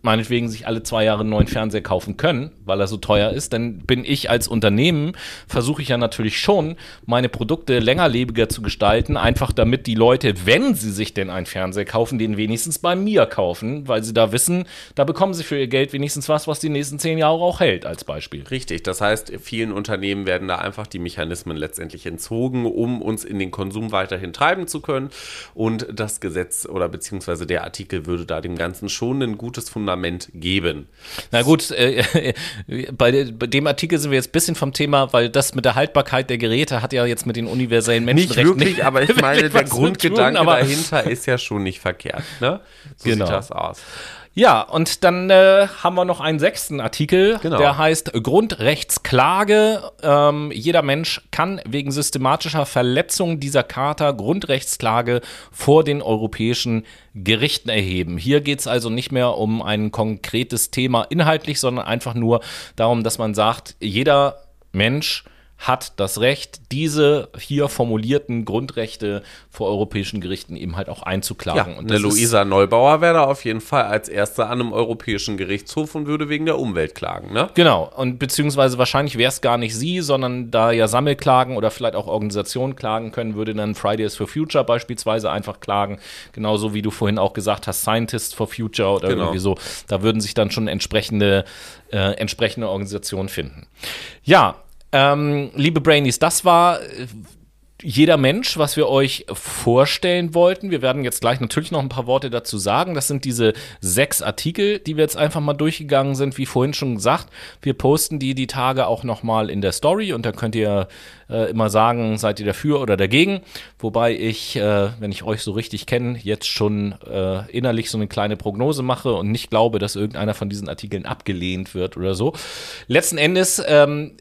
meinetwegen sich alle zwei Jahre einen neuen Fernseher kaufen können, weil er so teuer ist, dann bin ich als Unternehmen, versuche ich ja natürlich schon, meine Produkte längerlebiger zu gestalten, einfach damit die Leute, wenn sie sich denn einen Fernseher kaufen, den wenigstens bei mir kaufen, weil sie da wissen, da bekommen sie für ihr Geld wenigstens was, was die nächsten zehn Jahre auch hält, als Beispiel. Richtig, das heißt, vielen Unternehmen werden da einfach die Mechanismen letztendlich entzogen, um uns in den Konsum weiterhin treiben zu können. Und das Gesetz oder beziehungsweise der Artikel würde da dem Ganzen schon ein gutes Fundament geben. Na gut, äh, bei, bei, dem Artikel sind wir jetzt ein bisschen vom Thema, weil das mit der Haltbarkeit der Geräte hat ja jetzt mit den universellen Menschenrechten nicht wirklich, nicht aber ich meine, der Grundgedanke tun, dahinter ist ja schon nicht verkehrt. Ne? So genau. sieht das aus. Ja, und dann äh, haben wir noch einen sechsten Artikel, genau. der heißt Grundrechtsklage. Ähm, jeder Mensch kann wegen systematischer Verletzung dieser Charta Grundrechtsklage vor den europäischen Gerichten erheben. Hier geht es also nicht mehr um ein konkretes Thema inhaltlich, sondern einfach nur darum, dass man sagt, jeder Mensch hat das Recht, diese hier formulierten Grundrechte vor europäischen Gerichten eben halt auch einzuklagen. Ja, und eine Luisa Neubauer wäre da auf jeden Fall als Erste an einem europäischen Gerichtshof und würde wegen der Umwelt klagen, ne? Genau, und beziehungsweise wahrscheinlich wäre es gar nicht sie, sondern da ja Sammelklagen oder vielleicht auch Organisationen klagen können, würde dann Fridays for Future beispielsweise einfach klagen, genauso wie du vorhin auch gesagt hast, Scientists for Future oder genau. irgendwie so. Da würden sich dann schon entsprechende, äh, entsprechende Organisationen finden. Ja, ähm, liebe Brainies, das war äh, jeder Mensch, was wir euch vorstellen wollten. Wir werden jetzt gleich natürlich noch ein paar Worte dazu sagen. Das sind diese sechs Artikel, die wir jetzt einfach mal durchgegangen sind. Wie vorhin schon gesagt, wir posten die die Tage auch noch mal in der Story und da könnt ihr äh, immer sagen, seid ihr dafür oder dagegen. Wobei ich, äh, wenn ich euch so richtig kenne, jetzt schon äh, innerlich so eine kleine Prognose mache und nicht glaube, dass irgendeiner von diesen Artikeln abgelehnt wird oder so. Letzten Endes ähm,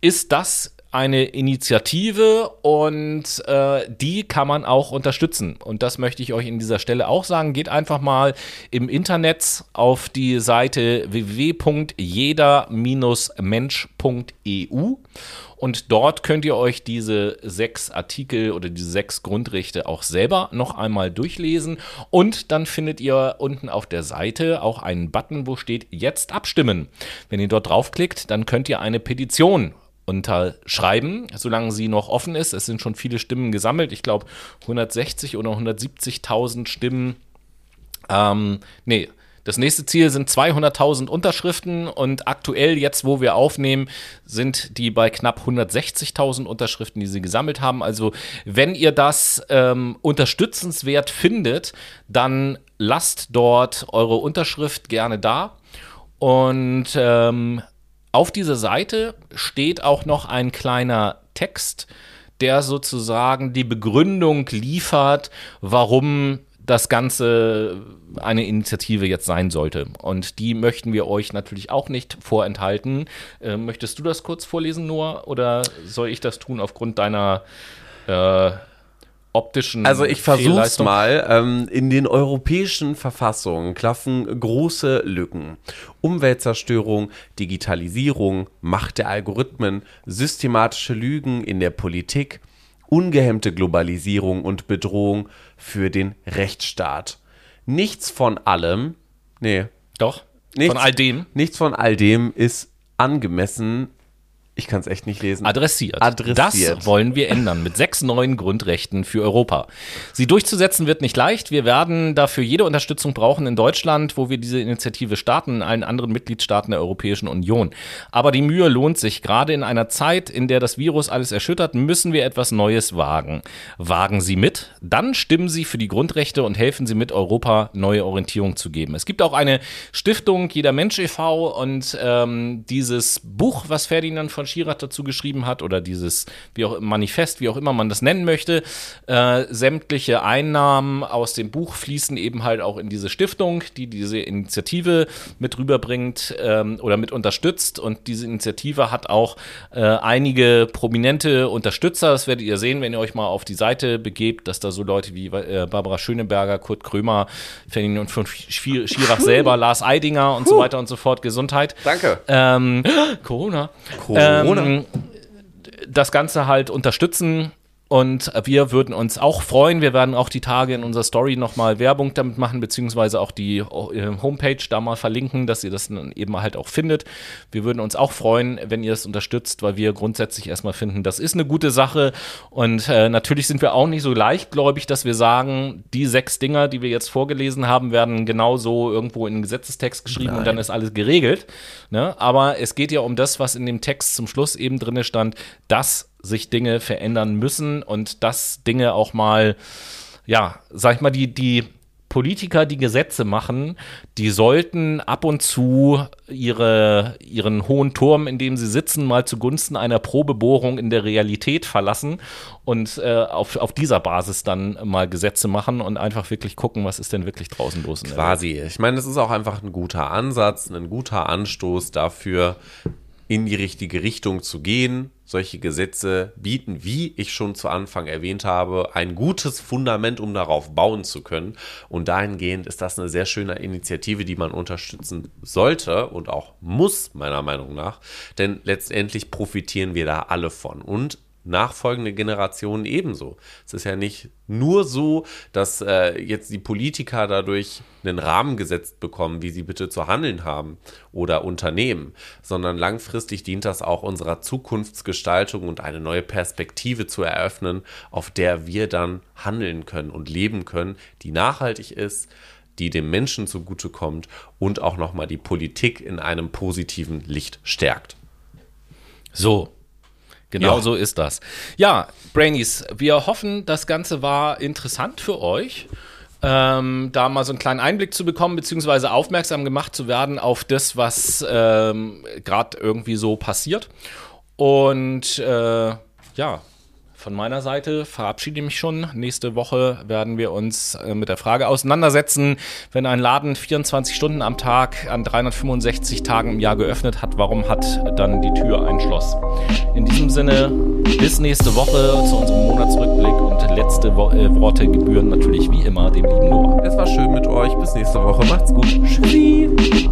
ist das eine Initiative und äh, die kann man auch unterstützen. Und das möchte ich euch in dieser Stelle auch sagen. Geht einfach mal im Internet auf die Seite www.jeder-mensch.eu und dort könnt ihr euch diese sechs Artikel oder diese sechs Grundrechte auch selber noch einmal durchlesen. Und dann findet ihr unten auf der Seite auch einen Button, wo steht Jetzt abstimmen. Wenn ihr dort draufklickt, dann könnt ihr eine Petition unterschreiben, solange sie noch offen ist. Es sind schon viele Stimmen gesammelt. Ich glaube 160 oder 170.000 Stimmen. Ähm, nee, das nächste Ziel sind 200.000 Unterschriften und aktuell, jetzt wo wir aufnehmen, sind die bei knapp 160.000 Unterschriften, die sie gesammelt haben. Also wenn ihr das ähm, unterstützenswert findet, dann lasst dort eure Unterschrift gerne da. Und ähm, auf dieser Seite steht auch noch ein kleiner Text, der sozusagen die Begründung liefert, warum das Ganze eine Initiative jetzt sein sollte. Und die möchten wir euch natürlich auch nicht vorenthalten. Äh, möchtest du das kurz vorlesen, Noah, oder soll ich das tun aufgrund deiner äh, optischen. Also ich versuche es mal. Ähm, in den europäischen Verfassungen klaffen große Lücken. Umweltzerstörung, Digitalisierung, Macht der Algorithmen, systematische Lügen in der Politik, ungehemmte Globalisierung und Bedrohung für den Rechtsstaat. Nichts von allem, nee. Doch. Nichts, von all dem? Nichts von all dem ist angemessen ich kann es echt nicht lesen. Adressiert. Adressiert. Das wollen wir ändern mit sechs neuen Grundrechten für Europa. Sie durchzusetzen wird nicht leicht. Wir werden dafür jede Unterstützung brauchen in Deutschland, wo wir diese Initiative starten, in allen anderen Mitgliedstaaten der Europäischen Union. Aber die Mühe lohnt sich. Gerade in einer Zeit, in der das Virus alles erschüttert, müssen wir etwas Neues wagen. Wagen Sie mit, dann stimmen Sie für die Grundrechte und helfen Sie mit, Europa neue Orientierung zu geben. Es gibt auch eine Stiftung, Jeder Mensch e.V. und ähm, dieses Buch, was Ferdinand von Schirath dazu geschrieben hat oder dieses wie auch Manifest, wie auch immer man das nennen möchte. Äh, sämtliche Einnahmen aus dem Buch fließen eben halt auch in diese Stiftung, die diese Initiative mit rüberbringt ähm, oder mit unterstützt. Und diese Initiative hat auch äh, einige prominente Unterstützer. Das werdet ihr sehen, wenn ihr euch mal auf die Seite begebt, dass da so Leute wie äh, Barbara Schöneberger, Kurt Krömer, Ferdinand von Schirach selber, Lars Eidinger und so weiter und so fort. Gesundheit. Danke. Ähm, Corona. Corona. Ähm, das Ganze halt unterstützen Und wir würden uns auch freuen. Wir werden auch die Tage in unserer Story nochmal Werbung damit machen, beziehungsweise auch die äh, Homepage da mal verlinken, dass ihr das dann eben halt auch findet. Wir würden uns auch freuen, wenn ihr es unterstützt, weil wir grundsätzlich erstmal finden, das ist eine gute Sache. Und äh, natürlich sind wir auch nicht so leichtgläubig, dass wir sagen, die sechs Dinger, die wir jetzt vorgelesen haben, werden genauso irgendwo in den Gesetzestext geschrieben Nein. und dann ist alles geregelt. Ne? Aber es geht ja um das, was in dem Text zum Schluss eben drin stand, dass sich Dinge verändern müssen und dass Dinge auch mal, ja, sag ich mal, die, die Politiker, die Gesetze machen, die sollten ab und zu ihre, ihren hohen Turm, in dem sie sitzen, mal zugunsten einer Probebohrung in der Realität verlassen und äh, auf, auf dieser Basis dann mal Gesetze machen und einfach wirklich gucken, was ist denn wirklich draußen los. Quasi. Ich meine, es ist auch einfach ein guter Ansatz, ein guter Anstoß dafür, in die richtige Richtung zu gehen. Solche Gesetze bieten, wie ich schon zu Anfang erwähnt habe, ein gutes Fundament, um darauf bauen zu können. Und dahingehend ist das eine sehr schöne Initiative, die man unterstützen sollte und auch muss, meiner Meinung nach. Denn letztendlich profitieren wir da alle von. Und nachfolgende Generationen ebenso. Es ist ja nicht nur so, dass äh, jetzt die Politiker dadurch einen Rahmen gesetzt bekommen, wie sie bitte zu handeln haben oder Unternehmen, sondern langfristig dient das auch unserer Zukunftsgestaltung und eine neue Perspektive zu eröffnen, auf der wir dann handeln können und leben können, die nachhaltig ist, die dem Menschen zugutekommt und auch nochmal die Politik in einem positiven Licht stärkt. So, Genau ja. so ist das. Ja, Brainies, wir hoffen, das Ganze war interessant für euch. Ähm, da mal so einen kleinen Einblick zu bekommen, beziehungsweise aufmerksam gemacht zu werden auf das, was ähm, gerade irgendwie so passiert. Und äh, ja, von meiner Seite verabschiede ich mich schon. Nächste Woche werden wir uns äh, mit der Frage auseinandersetzen, wenn ein Laden 24 Stunden am Tag an 365 Tagen im Jahr geöffnet hat, warum hat dann die Tür ein Schloss? In diesem Sinne, bis nächste Woche zu unserem Monatsrückblick und letzte Wo äh, Worte gebühren natürlich wie immer dem lieben Noah. Es war schön mit euch. Bis nächste Woche. Macht's gut. Tschüssi.